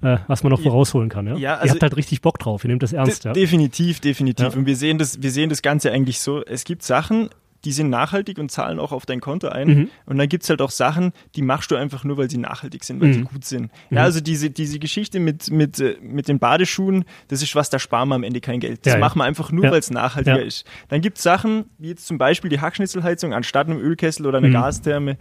äh, was man noch vorausholen kann, ja. ja also ihr habt halt richtig Bock drauf, ihr nehmt das ernst, ja. Definitiv, definitiv. Und wir sehen das, wir sehen das Ganze eigentlich so, es gibt Sachen, die sind nachhaltig und zahlen auch auf dein Konto ein. Mhm. Und dann gibt es halt auch Sachen, die machst du einfach nur, weil sie nachhaltig sind, weil mhm. sie gut sind. Ja, mhm. also diese, diese Geschichte mit, mit, äh, mit den Badeschuhen, das ist was, da sparen wir am Ende kein Geld. Das ja, machen wir einfach nur, ja. weil es nachhaltiger ist. Dann gibt es Sachen, wie jetzt zum Beispiel die Hackschnitzelheizung anstatt einem Ölkessel oder einer mhm. Gastherme,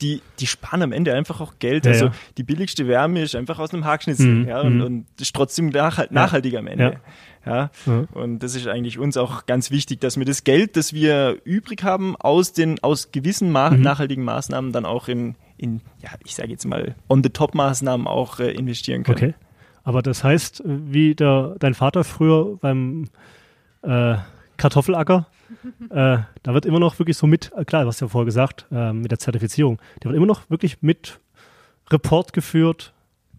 die, die sparen am Ende einfach auch Geld. Ja, also ja. die billigste Wärme ist einfach aus einem Hackschnitzel mhm. ja, und, mhm. und ist trotzdem nachhaltig am Ende. Ja. ja. Und das ist eigentlich uns auch ganz wichtig, dass wir das Geld, das wir übrig haben, aus den aus gewissen Ma mhm. nachhaltigen Maßnahmen dann auch in, in ja, ich sage jetzt mal, on-the-top-Maßnahmen auch äh, investieren können. Okay. Aber das heißt, wie der, dein Vater früher beim äh, Kartoffelacker, äh, da wird immer noch wirklich so mit, äh, klar, du hast ja vorher gesagt, äh, mit der Zertifizierung, der wird immer noch wirklich mit Report geführt,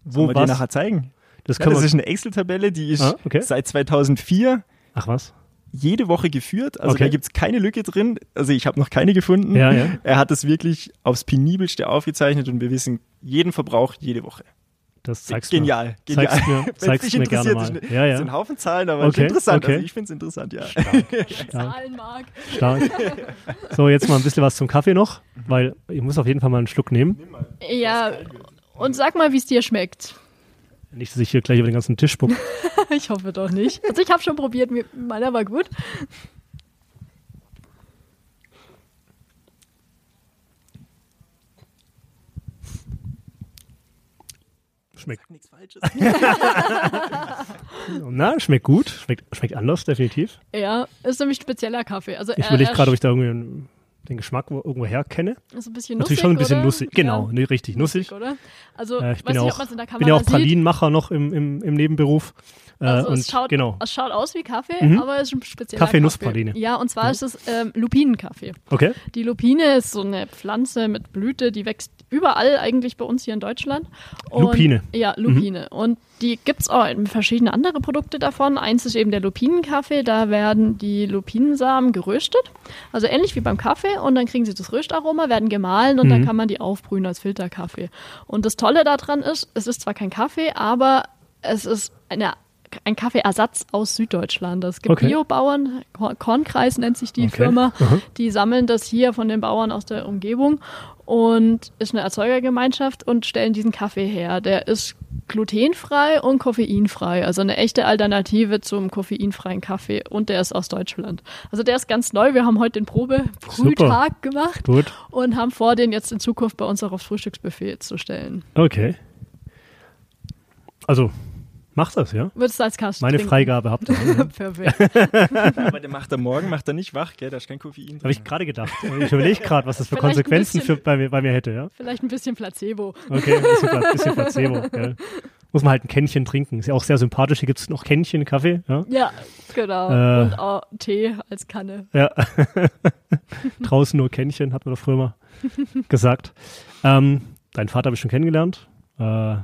wo Sollen wir was. Dir nachher zeigen? Das, ja, das ist eine Excel-Tabelle, die ist ah, okay. seit 2004. Ach was? Jede Woche geführt, also okay. da gibt es keine Lücke drin. Also ich habe noch keine gefunden. Ja, ja. Er hat es wirklich aufs penibelste aufgezeichnet und wir wissen jeden Verbrauch jede Woche. Das zeigst genial, mir. Genial, Zeigst mir, zeigst mir gerne mal. Ist, ja, ja. Das sind Haufen Zahlen, aber okay, interessant. Okay. Also ich finde es interessant, ja. Stark, stark. Zahlenmark. Stark. So, jetzt mal ein bisschen was zum Kaffee noch, weil ich muss auf jeden Fall mal einen Schluck nehmen. Ja, und sag mal, wie es dir schmeckt. Nicht, dass ich hier gleich über den ganzen Tisch spuck. ich hoffe doch nicht. Also ich habe schon probiert, meiner war gut. Schmeckt nichts Falsches. Na, schmeckt gut, schmeckt, schmeckt anders, definitiv. Ja, ist nämlich spezieller Kaffee. Also ich überlege gerade, ob ich da irgendwie den Geschmack irgendwo her kenne. Ist ein bisschen nussig, Natürlich schon ein bisschen oder? nussig. Genau, ja. nee, richtig nussig. Oder? Also, äh, ich bin, nicht, auch, bin ja auch Pralinenmacher noch im, im, im Nebenberuf. Äh, also und es, schaut, genau. es schaut aus wie Kaffee, mhm. aber es ist ein spezieller Kaffee-Nusspraline. Ja, und zwar ja. ist es ähm, Lupinenkaffee. Okay. Die Lupine ist so eine Pflanze mit Blüte, die wächst überall eigentlich bei uns hier in Deutschland. Und, Lupine. Ja, Lupine. Mhm. Und die gibt es auch verschiedene andere Produkte davon. Eins ist eben der Lupinenkaffee. Da werden die Lupinensamen geröstet. Also ähnlich wie beim Kaffee. Und dann kriegen sie das Röstaroma, werden gemahlen und mhm. dann kann man die aufbrühen als Filterkaffee. Und das Tolle daran ist, es ist zwar kein Kaffee, aber es ist eine ein Kaffeeersatz aus Süddeutschland. Es gibt okay. Biobauern, Kornkreis nennt sich die okay. Firma, die sammeln das hier von den Bauern aus der Umgebung und ist eine Erzeugergemeinschaft und stellen diesen Kaffee her. Der ist glutenfrei und koffeinfrei, also eine echte Alternative zum koffeinfreien Kaffee und der ist aus Deutschland. Also der ist ganz neu. Wir haben heute den Probe-Frühtag gemacht Gut. und haben vor, den jetzt in Zukunft bei uns auch aufs Frühstücksbuffet zu stellen. Okay. Also Macht das, ja? Würdest du als Kasten Meine trinken? Freigabe habt ihr. Ja. Perfekt. Aber der macht er morgen, macht er nicht wach, gell? Da ist kein Koffein. Habe ich gerade gedacht. Ich überlege gerade, was das für Vielleicht Konsequenzen bisschen, für, bei, mir, bei mir hätte, ja? Vielleicht ein bisschen Placebo. Okay, ein bisschen, bisschen Placebo, gell? muss man halt ein Kännchen trinken. Ist ja auch sehr sympathisch. Hier gibt es noch Kännchen, Kaffee. Ja, ja genau. Äh, Und auch Tee als Kanne. Ja. Draußen nur Kännchen, hat man doch früher mal gesagt. Ähm, deinen Vater habe ich schon kennengelernt. Äh,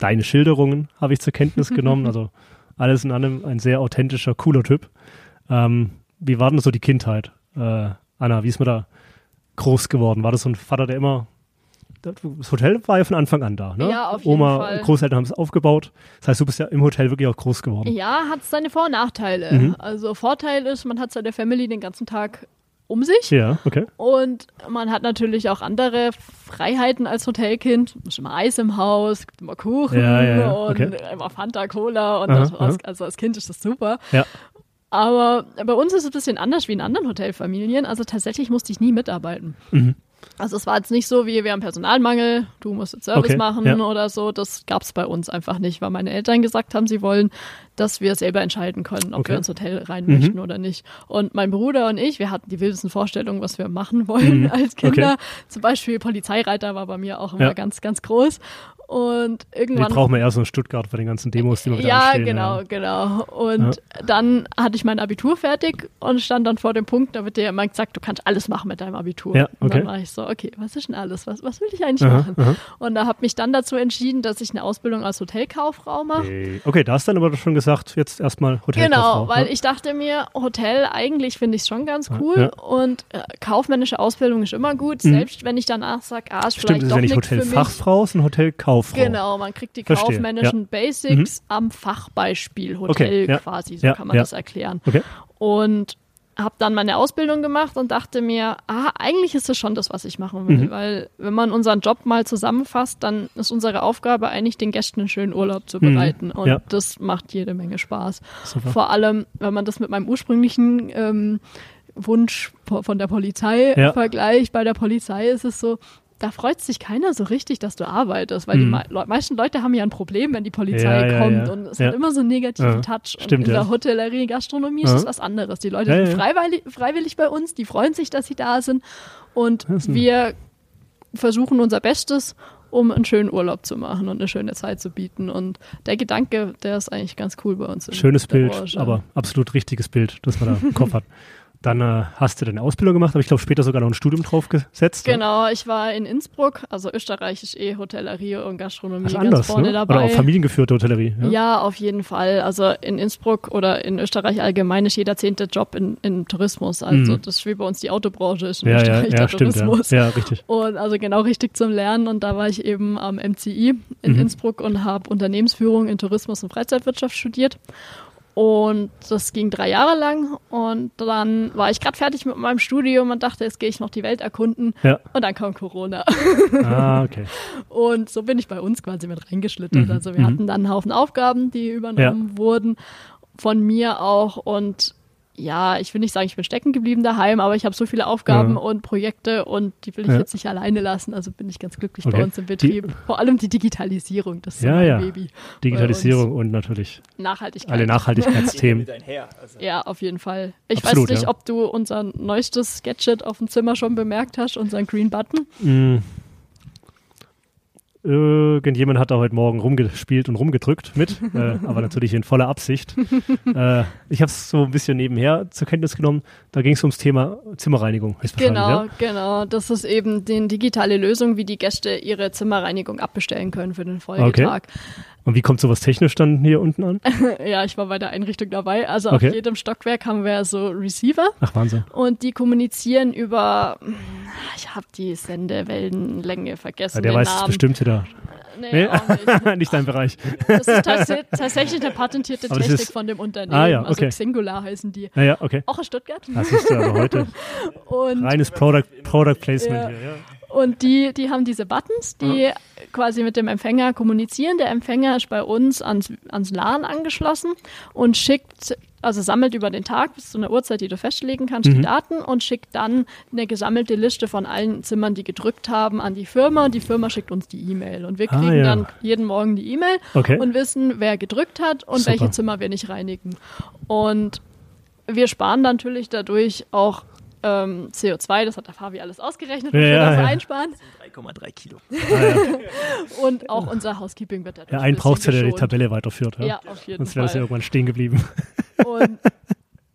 deine Schilderungen habe ich zur Kenntnis genommen. Also alles in allem ein sehr authentischer, cooler Typ. Ähm, wie war denn so die Kindheit? Äh, Anna, wie ist man da groß geworden? War das so ein Vater, der immer das Hotel war ja von Anfang an da, ne? Ja, auf jeden Oma, Fall. Großeltern haben es aufgebaut. Das heißt, du bist ja im Hotel wirklich auch groß geworden. Ja, hat seine Vor- und Nachteile. Mhm. Also Vorteil ist, man hat seine Family den ganzen Tag um sich. Ja, okay. Und man hat natürlich auch andere Freiheiten als Hotelkind. Es ist immer Eis im Haus, gibt immer Kuchen Ja, ja, ja, und okay. immer Fanta Cola. Und Aha, das, aha. also als Kind ist das super. Ja. Aber bei uns ist es ein bisschen anders wie in anderen Hotelfamilien. Also tatsächlich musste ich nie mitarbeiten. Mhm. Also es war jetzt nicht so, wie wir haben Personalmangel, du musst jetzt Service Okay, machen ja. oder so. Das gab es bei uns einfach nicht, weil meine Eltern gesagt haben, sie wollen, dass wir selber entscheiden können, ob Okay. wir ins Hotel rein Mhm. möchten oder nicht. Und mein Bruder und ich, wir hatten die wildesten Vorstellungen, was wir machen wollen Mhm. als Kinder. Okay. Zum Beispiel Polizeireiter war bei mir auch immer Ja. ganz, ganz groß. Und Die irgendwann brauchen wir eher so in Stuttgart bei den ganzen Demos, die wir wieder ja, anstehen. genau, genau. Und dann hatte ich mein Abitur fertig und stand dann vor dem Punkt, da wird dir immer gesagt, du kannst alles machen mit deinem Abitur. Ja, Und okay. dann war ich so, okay, was ist denn alles? Was, was will ich eigentlich Aha, machen? aha. Und da habe mich dann dazu entschieden, dass ich eine Ausbildung als Hotelkauffrau mache. Okay. okay, da hast du dann aber schon gesagt, jetzt erstmal Hotel. Genau, weil ich dachte mir, Hotel eigentlich finde ich schon ganz cool Ja. und äh, kaufmännische Ausbildung ist immer gut, Mhm. selbst wenn ich danach sage, ah, ist Stimmt, vielleicht ist doch ja nicht nichts für mich. Hotelfachfrau, Hotelkauffrau. Genau, man kriegt die Verstehe, kaufmännischen Basics am Fachbeispiel Hotel Okay, ja. quasi, so Ja, kann man ja. das erklären. Okay. Und habe dann meine Ausbildung gemacht und dachte mir, ah, eigentlich ist das schon das, was ich machen will. Mhm. Weil wenn man unseren Job mal zusammenfasst, dann ist unsere Aufgabe eigentlich, den Gästen einen schönen Urlaub zu bereiten. Und Mhm. Ja. das macht jede Menge Spaß. Super. Vor allem, wenn man das mit meinem ursprünglichen ähm, Wunsch von der Polizei Ja. vergleicht. Bei der Polizei ist es so, da freut sich keiner so richtig, dass du arbeitest, weil die Mhm. Le meisten Leute haben ja ein Problem, wenn die Polizei Ja, kommt ja. und es hat immer so einen negativen Touch. stimmt, und in der Hotellerie, Gastronomie ist Ja. es was anderes. Die Leute sind freiwillig, freiwillig bei uns, die freuen sich, dass sie da sind und Das wir versuchen unser Bestes, um einen schönen Urlaub zu machen und eine schöne Zeit zu bieten. Und der Gedanke, der ist eigentlich ganz cool bei uns. Schönes Bild, Branche. aber absolut richtiges Bild, das man da im Kopf hat. Dann äh, hast du deine Ausbildung gemacht, aber ich glaube später sogar noch ein Studium draufgesetzt. ne? Genau, ich war in Innsbruck, also Österreich ist eh Hotellerie und Gastronomie Also ganz anders, vorne ne? dabei. Oder auch familiengeführte Hotellerie. Ja? Ja, auf jeden Fall. Also in Innsbruck oder in Österreich allgemein ist jeder zehnte Job in, in Tourismus. Also Mhm. das ist wie bei uns die Autobranche ist in ja, ja, Österreich ja, der stimmt. Ja. Tourismus. ja, richtig. Und also genau richtig zum Lernen. Und da war ich eben am MCI in Mhm. Innsbruck und habe Unternehmensführung in Tourismus und Freizeitwirtschaft studiert. Und das ging drei Jahre lang. Und dann war ich gerade fertig mit meinem Studium und dachte, jetzt gehe ich noch die Welt erkunden. Ja. Und dann kam Corona. Ah, okay. Und so bin ich bei uns quasi mit reingeschlittert. Mhm, Also wir mhm. hatten dann einen Haufen Aufgaben, die übernommen wurden. Von mir auch. Und ja, ich will nicht sagen, ich bin stecken geblieben daheim, aber ich habe so viele Aufgaben Ja. und Projekte und die will ich Ja. jetzt nicht alleine lassen. Also bin ich ganz glücklich Okay. bei uns im Betrieb. Vor allem die Digitalisierung, das ist so Ja, mein ja. Baby. Digitalisierung und natürlich Nachhaltigkeit. alle Nachhaltigkeitsthemen. Also. Ja, auf jeden Fall. Ich Absolut, weiß nicht, ja. ob du unser neuestes Gadget auf dem Zimmer schon bemerkt hast, unseren Green Button. Mm. Irgendjemand hat da heute Morgen rumgespielt und rumgedrückt mit, äh, aber natürlich in voller Absicht. äh, ich habe es so ein bisschen nebenher zur Kenntnis genommen. Da ging es ums Thema Zimmerreinigung. Genau, wahrscheinlich, genau. Das ist eben die digitale Lösung, wie die Gäste ihre Zimmerreinigung abbestellen können für den Folgetag. Ja? Und wie kommt sowas technisch dann hier unten an? Ja, ich war bei der Einrichtung dabei. Also Okay. auf jedem Stockwerk haben wir so Receiver Ach, Wahnsinn. und die kommunizieren über, ich habe die Sendewellenlänge vergessen. Ja, der weiß Namen. bestimmt wieder. Nee, Nee? nicht. nicht dein Bereich. Das ist tats tatsächlich eine patentierte Technik ist- von dem Unternehmen. Ah, ja, Also okay. Singular heißen die. Ja, ja, okay. Auch in Stuttgart. Das ist aber heute Und reines Product, Product Placement Ja. hier. Ja. Und die, die haben diese Buttons, die quasi mit dem Empfänger kommunizieren. Der Empfänger ist bei uns ans, ans LAN angeschlossen und schickt, also sammelt über den Tag bis zu einer Uhrzeit, die du festlegen kannst, Mhm. die Daten und schickt dann eine gesammelte Liste von allen Zimmern, die gedrückt haben, an die Firma. Die Firma schickt uns die E-Mail und wir Ah, kriegen ja. dann jeden Morgen die E-Mail Okay. und wissen, wer gedrückt hat und Super. welche Zimmer wir nicht reinigen. Und wir sparen natürlich dadurch auch ähm, CO2, das hat der Fabi alles ausgerechnet, ja, wir ja, das ja. einsparen. 3,3 Kilo. Ah, und auch unser Housekeeping wird dadurch Ja, einen braucht ja, der die Tabelle weiterführt. Ja, ja auf jeden Sonst wäre das ja irgendwann stehen geblieben. Und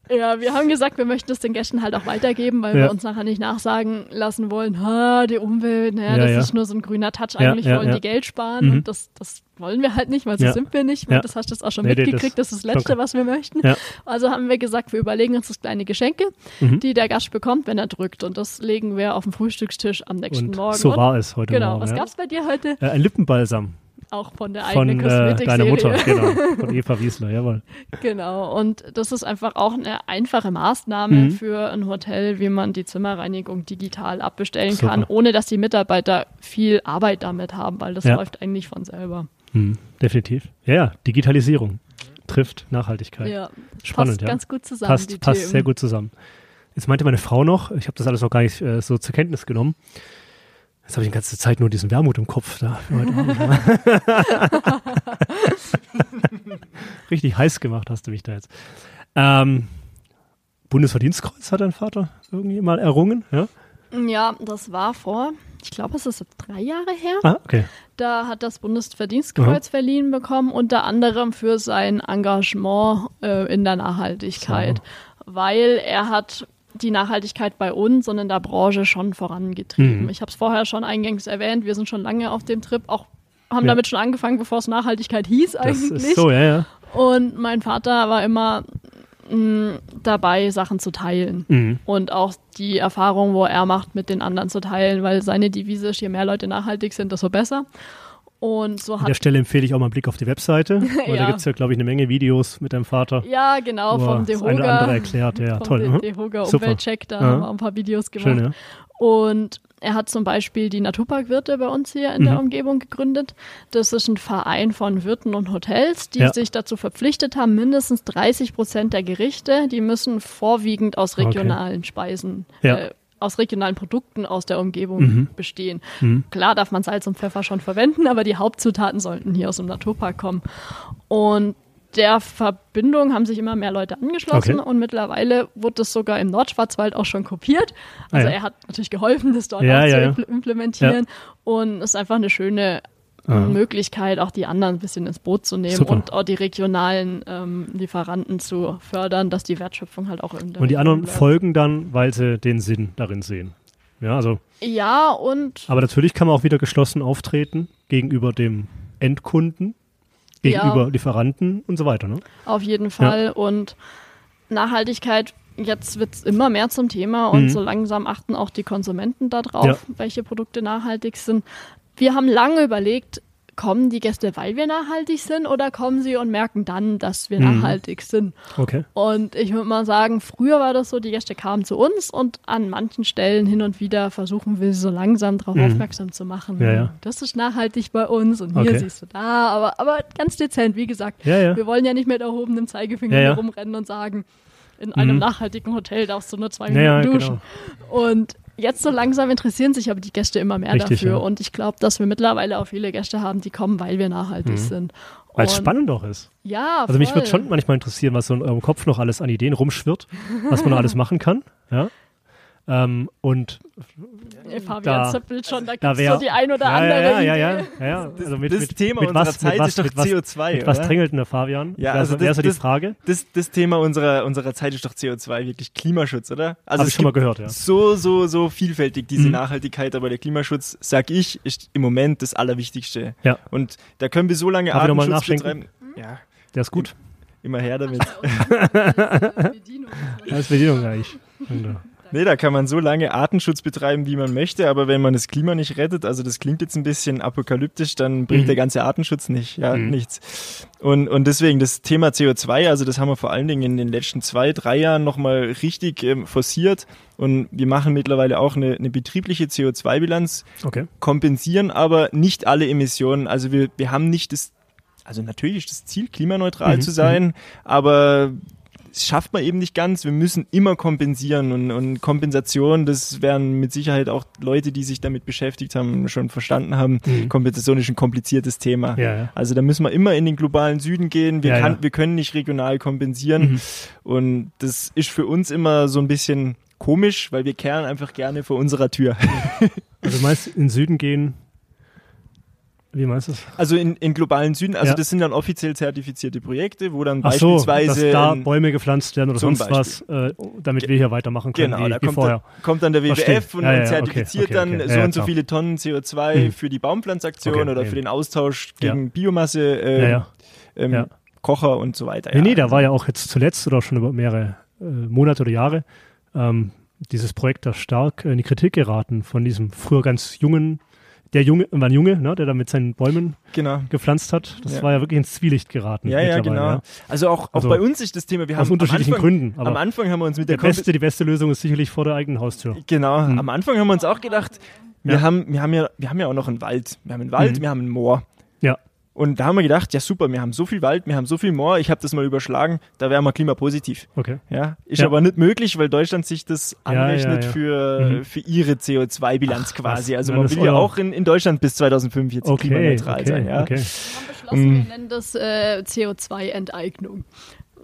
ja, wir haben gesagt, wir möchten das den Gästen halt auch weitergeben, weil ja. wir uns nachher nicht nachsagen lassen wollen, ha, die Umwelt, naja, ja, das ja. ist nur so ein grüner Touch, eigentlich wollen die Geld sparen mhm. und das, das wollen wir halt nicht, weil so sind wir nicht. Das hast du jetzt auch schon nee, mitgekriegt, das, das, ist das Letzte, was wir möchten. Also haben wir gesagt, wir überlegen uns das kleine Geschenke, mhm. die der Gast bekommt, wenn er drückt und das legen wir auf den Frühstückstisch am nächsten und Morgen. So war es heute Genau, Morgen, was gab's bei dir heute? Äh, ein Lippenbalsam auch von der eigenen von, Kosmetik. Von äh, deiner Mutter, genau. Von Eva Wiesler, jawohl. Genau. Und das ist einfach auch eine einfache Maßnahme mhm. für ein Hotel, wie man die Zimmerreinigung digital abbestellen Super. kann, ohne dass die Mitarbeiter viel Arbeit damit haben, weil das ja. läuft eigentlich von selber. Mhm, definitiv. Ja, ja, Digitalisierung trifft Nachhaltigkeit. Ja, Spannend, passt ja. ganz gut zusammen. Passt, passt sehr gut zusammen. Jetzt meinte meine Frau noch, ich habe das alles noch gar nicht äh, so zur Kenntnis genommen, Jetzt habe ich die ganze Zeit nur diesen Wermut im Kopf da für heute Abend. Richtig heiß gemacht hast du mich da jetzt. Ähm, Bundesverdienstkreuz hat dein Vater irgendwie mal errungen, ja? Ja, das war vor, ich glaube, es ist drei Jahre her. Ah, okay. Da hat das Bundesverdienstkreuz mhm. verliehen bekommen, unter anderem für sein Engagement äh, in der Nachhaltigkeit. So. Weil er hat die Nachhaltigkeit bei uns und in der Branche schon vorangetrieben. Mhm. Ich habe es vorher schon eingangs erwähnt, wir sind schon lange auf dem Trip, auch haben ja. damit schon angefangen, bevor es Nachhaltigkeit hieß eigentlich. Das ist so, ja, ja. Und mein Vater war immer mh, mm, dabei, Sachen zu teilen. Mhm. Und auch die Erfahrung, wo er macht, mit den anderen zu teilen, weil seine Devise ist, je mehr Leute nachhaltig sind, desto besser. Und so An der Stelle empfehle ich auch mal einen Blick auf die Webseite, weil ja. da gibt es ja, glaube ich, eine Menge Videos mit deinem Vater. Ja, genau, vom Dehoga. Eine andere erklärt, ja, toll. De mhm. Dehoga Umweltcheck, da ja. haben wir ein paar Videos gemacht. Schön, ja. Und er hat zum Beispiel die Naturparkwirte bei uns hier in mhm. der Umgebung gegründet. Das ist ein Verein von Wirten und Hotels, die ja. sich dazu verpflichtet haben, mindestens 30 Prozent der Gerichte, die müssen vorwiegend aus regionalen okay. Speisen ja. äh, aus regionalen Produkten aus der Umgebung mhm. bestehen. Mhm. Klar darf man Salz und Pfeffer schon verwenden, aber die Hauptzutaten sollten hier aus dem Naturpark kommen. Und der Verbindung haben sich immer mehr Leute angeschlossen okay. und mittlerweile wurde das sogar im Nordschwarzwald auch schon kopiert. Also ah, ja. er hat natürlich geholfen, das dort ja, auch ja, zu implementieren und es ist einfach eine schöne Aha. Möglichkeit, auch die anderen ein bisschen ins Boot zu nehmen Super. und auch die regionalen ähm, Lieferanten zu fördern, dass die Wertschöpfung halt auch der Und die anderen bleibt. folgen dann, weil sie den Sinn darin sehen. Ja, also. Ja, und. Aber natürlich kann man auch wieder geschlossen auftreten gegenüber dem Endkunden, gegenüber ja. Lieferanten und so weiter. Ne? Auf jeden Fall. Ja. Und Nachhaltigkeit jetzt wird es immer mehr zum Thema und mhm. so langsam achten auch die Konsumenten darauf, ja. welche Produkte nachhaltig sind. Wir haben lange überlegt, kommen die Gäste, weil wir nachhaltig sind oder kommen sie und merken dann, dass wir mhm. nachhaltig sind? Okay. Und ich würde mal sagen, früher war das so, die Gäste kamen zu uns und an manchen Stellen hin und wieder versuchen wir sie so langsam darauf mhm. aufmerksam zu machen. Ja, ja. Das ist nachhaltig bei uns und hier okay. siehst du da, aber, aber ganz dezent, wie gesagt. Ja, wir wollen ja nicht mit erhobenem Zeigefinger herumrennen und sagen, in einem mhm. nachhaltigen Hotel darfst du nur zwei Minuten duschen. Genau. Und Jetzt so langsam interessieren sich aber die Gäste immer mehr Richtig, dafür. Ja. Und ich glaube, dass wir mittlerweile auch viele Gäste haben, die kommen, weil wir nachhaltig mhm. sind. Weil es spannend auch ist. Ja, Also mich würde schon manchmal interessieren, was so in eurem Kopf noch alles an Ideen rumschwirrt, was man noch alles machen kann. Ja. Ähm, und Fabian da, zappelt schon, da gibt es so die ein oder ja, andere ja, ja, ja, ja, ja. Also mit, das mit, Thema mit unserer was, Zeit was, ist doch CO2, Mit was drängelt denn der Fabian? Ja, also wäre so die Frage. Das, das Thema unserer, unserer Zeit ist doch CO2, wirklich Klimaschutz, oder? Also Hab ich schon mal gehört, ja. So, so, so vielfältig diese mhm. Nachhaltigkeit, aber der Klimaschutz, sag ich, ist im Moment das Allerwichtigste. Ja. Und da können wir so lange Darf Artenschutz betreiben. Ja. Der ist gut. Immer her damit. Das ist Bedienung eigentlich. Nee, da kann man so lange Artenschutz betreiben, wie man möchte, aber wenn man das Klima nicht rettet, also das klingt jetzt ein bisschen apokalyptisch, dann bringt mhm. der ganze Artenschutz nicht, ja, mhm. nichts. Und, und deswegen das Thema CO2, also das haben wir vor allen Dingen in den letzten zwei, drei Jahren nochmal richtig ähm, forciert und wir machen mittlerweile auch eine, eine betriebliche CO2-Bilanz, okay. kompensieren aber nicht alle Emissionen. Also wir, wir haben nicht das also natürlich ist das Ziel, klimaneutral mhm. zu sein, mhm. aber das schafft man eben nicht ganz. Wir müssen immer kompensieren und, und Kompensation, das werden mit Sicherheit auch Leute, die sich damit beschäftigt haben, schon verstanden haben. Mhm. Kompensation ist ein kompliziertes Thema. Ja, ja. Also da müssen wir immer in den globalen Süden gehen. Wir, ja, kann, wir können nicht regional kompensieren. Mhm. Und das ist für uns immer so ein bisschen komisch, weil wir kehren einfach gerne vor unserer Tür. also meist in den Süden gehen. Wie meinst du das? Also in, in globalen Süden, also ja. das sind dann offiziell zertifizierte Projekte, wo dann Ach beispielsweise. So, dass da Bäume gepflanzt werden oder sonst Beispiel. was, äh, damit wir hier weitermachen können. Genau, wie, da wie kommt, vorher. Dann, kommt dann der WWF Verstehen. und, ja, ja, zertifiziert okay, okay, okay. dann so und so viele Tonnen CO2 mhm. für die Baumpflanzaktion oder für den Austausch gegen Biomasse, äh, ähm, Kocher und so weiter. Nee, nee, da war ja auch jetzt zuletzt oder schon über mehrere äh, Monate oder Jahre ähm, dieses Projekt da stark in die Kritik geraten von diesem früher ganz jungen der Junge, war ein Junge, ne, der da mit seinen Bäumen genau. gepflanzt hat. Das ja. war ja wirklich ins Zwielicht geraten. Ja, ja, genau. Ja. Also auch, auch also bei uns ist das Thema, wir haben aus unterschiedlichen Anfang, Gründen. Aber am Anfang haben wir uns mit der, der beste, die beste Lösung ist sicherlich vor der eigenen Haustür. Genau. Hm. Am Anfang haben wir uns auch gedacht, wir, ja. haben, wir, haben ja, wir haben ja auch noch einen Wald. Wir haben einen Wald, mhm. wir haben ein Moor. Ja. Und da haben wir gedacht, ja super, wir haben so viel Wald, wir haben so viel Moor, ich habe das mal überschlagen, da wären wir klimapositiv. Okay. Ja, ist ja. aber nicht möglich, weil Deutschland sich das anrechnet ja, ja, für, mhm. für ihre CO2-Bilanz quasi. Also man will ja auch in, in Deutschland bis 2045 okay, klimaneutral okay, sein. Ja. Okay. Wir haben beschlossen, wir nennen das äh, CO2-Enteignung.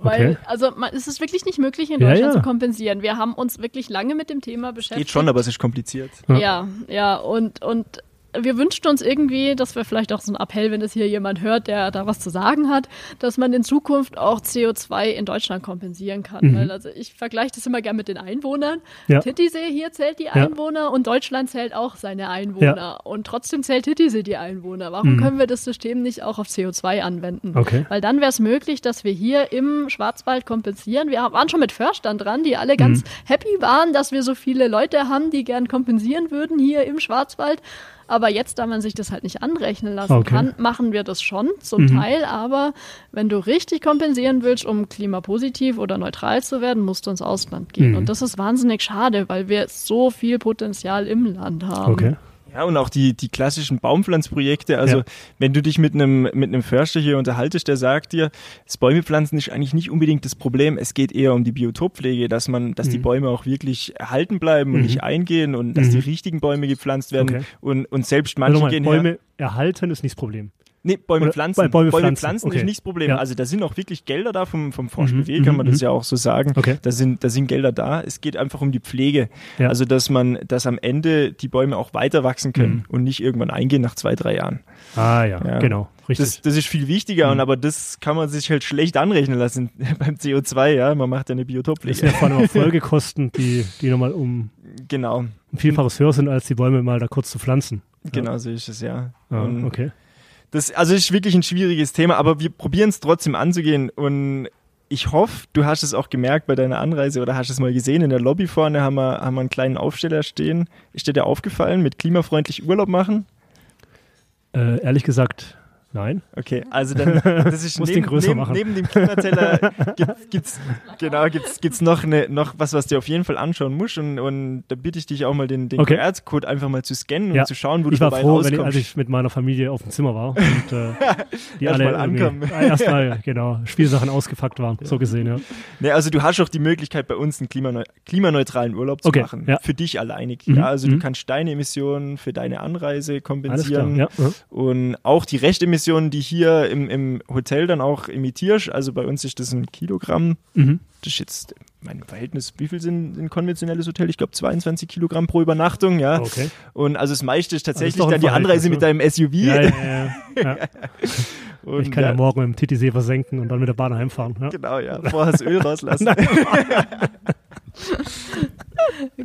Weil, okay. also man, es ist wirklich nicht möglich, in Deutschland ja, ja. zu kompensieren. Wir haben uns wirklich lange mit dem Thema beschäftigt. Geht schon, aber es ist kompliziert. Ja, ja, und, und wir wünschten uns irgendwie, dass wir vielleicht auch so ein Appell, wenn es hier jemand hört, der da was zu sagen hat, dass man in Zukunft auch CO2 in Deutschland kompensieren kann. Mhm. Weil also ich vergleiche das immer gerne mit den Einwohnern. Ja. Titisee hier zählt die Einwohner ja. und Deutschland zählt auch seine Einwohner. Ja. Und trotzdem zählt Titisee die Einwohner. Warum mhm. können wir das System nicht auch auf CO2 anwenden? Okay. Weil dann wäre es möglich, dass wir hier im Schwarzwald kompensieren. Wir waren schon mit Förstern dran, die alle ganz mhm. happy waren, dass wir so viele Leute haben, die gern kompensieren würden hier im Schwarzwald. Aber jetzt, da man sich das halt nicht anrechnen lassen okay. kann, machen wir das schon zum mhm. Teil. Aber wenn du richtig kompensieren willst, um klimapositiv oder neutral zu werden, musst du ins Ausland gehen. Mhm. Und das ist wahnsinnig schade, weil wir so viel Potenzial im Land haben. Okay. Ja, und auch die, die klassischen Baumpflanzprojekte. Also, ja. wenn du dich mit einem, mit einem Förster hier unterhaltest, der sagt dir, das Bäume pflanzen ist eigentlich nicht unbedingt das Problem. Es geht eher um die Biotoppflege, dass man, dass mhm. die Bäume auch wirklich erhalten bleiben und mhm. nicht eingehen und dass mhm. die richtigen Bäume gepflanzt werden. Okay. Und, und selbst manche also gehen Bäume her, erhalten ist nicht das Problem. Nee, Bäume Oder pflanzen. Bäume, Bäume pflanzen, pflanzen okay. ist nicht das Problem. Ja. Also da sind auch wirklich Gelder da vom, vom Forsch Mhm, kann man mhm, das ja auch so sagen. Okay. Da sind, da sind Gelder da. Es geht einfach um die Pflege. Ja. Also dass man, dass am Ende die Bäume auch weiter wachsen können Mhm. und nicht irgendwann eingehen nach zwei, drei Jahren. Ah ja, Ja. genau, richtig. Das, das ist viel wichtiger Mhm. und aber das kann man sich halt schlecht anrechnen lassen beim CO2, ja. Man macht ja eine das Biotoppflege. sind ja vor allem auch Folgekosten, die, die nochmal um Genau, ein Vielfaches höher sind, als die Bäume mal da kurz zu pflanzen. genau so ist es, ja. Und okay. Das, also ist wirklich ein schwieriges Thema, aber wir probieren es trotzdem anzugehen und ich hoffe, du hast es auch gemerkt bei deiner Anreise oder hast es mal gesehen. In der Lobby vorne haben wir, haben wir einen kleinen Aufsteller stehen. Ist dir der aufgefallen mit klimafreundlich Urlaub machen? Äh, ehrlich gesagt, nein. Okay, also dann, das ist neben, größer neben, machen. neben dem Klimateller gibt, gibt's, genau, gibt's, gibt's noch eine, noch was, was du auf jeden Fall anschauen musst und, und da bitte ich dich auch mal den, den Okay. QR-Code einfach mal zu scannen Ja. und zu schauen, wo du Ich war dabei froh, wenn ich, rauskommst. als ich mit meiner Familie auf dem Zimmer war und äh, die Erst alle ankommen. äh, erstmal genau Spielsachen ausgepackt waren, so gesehen, ja. Nee, also du hast auch die Möglichkeit, bei uns einen klimaneu klimaneutralen Urlaub zu Okay, machen. ja. Für dich alleinig. Mhm, Ja, also du mhm. kannst deine Emissionen für deine Anreise klar, kompensieren. ja. ja. Und auch die Rechtemissionen, die hier im, im Hotel dann auch emittierst. Also bei uns ist das ein Kilogramm. Mhm. Das ist jetzt mein Verhältnis, wie viel sind ein konventionelles Hotel? Ich glaube 22 Kilogramm pro Übernachtung, ja. Okay. Und also das meiste ist tatsächlich doch ein dann die Anreise mit deinem SUV. Ja, ja, ja. Und, Ich kann ja. morgen dem Titisee versenken und dann mit der Bahn heimfahren. Genau, ja. Vorher das Öl rauslassen.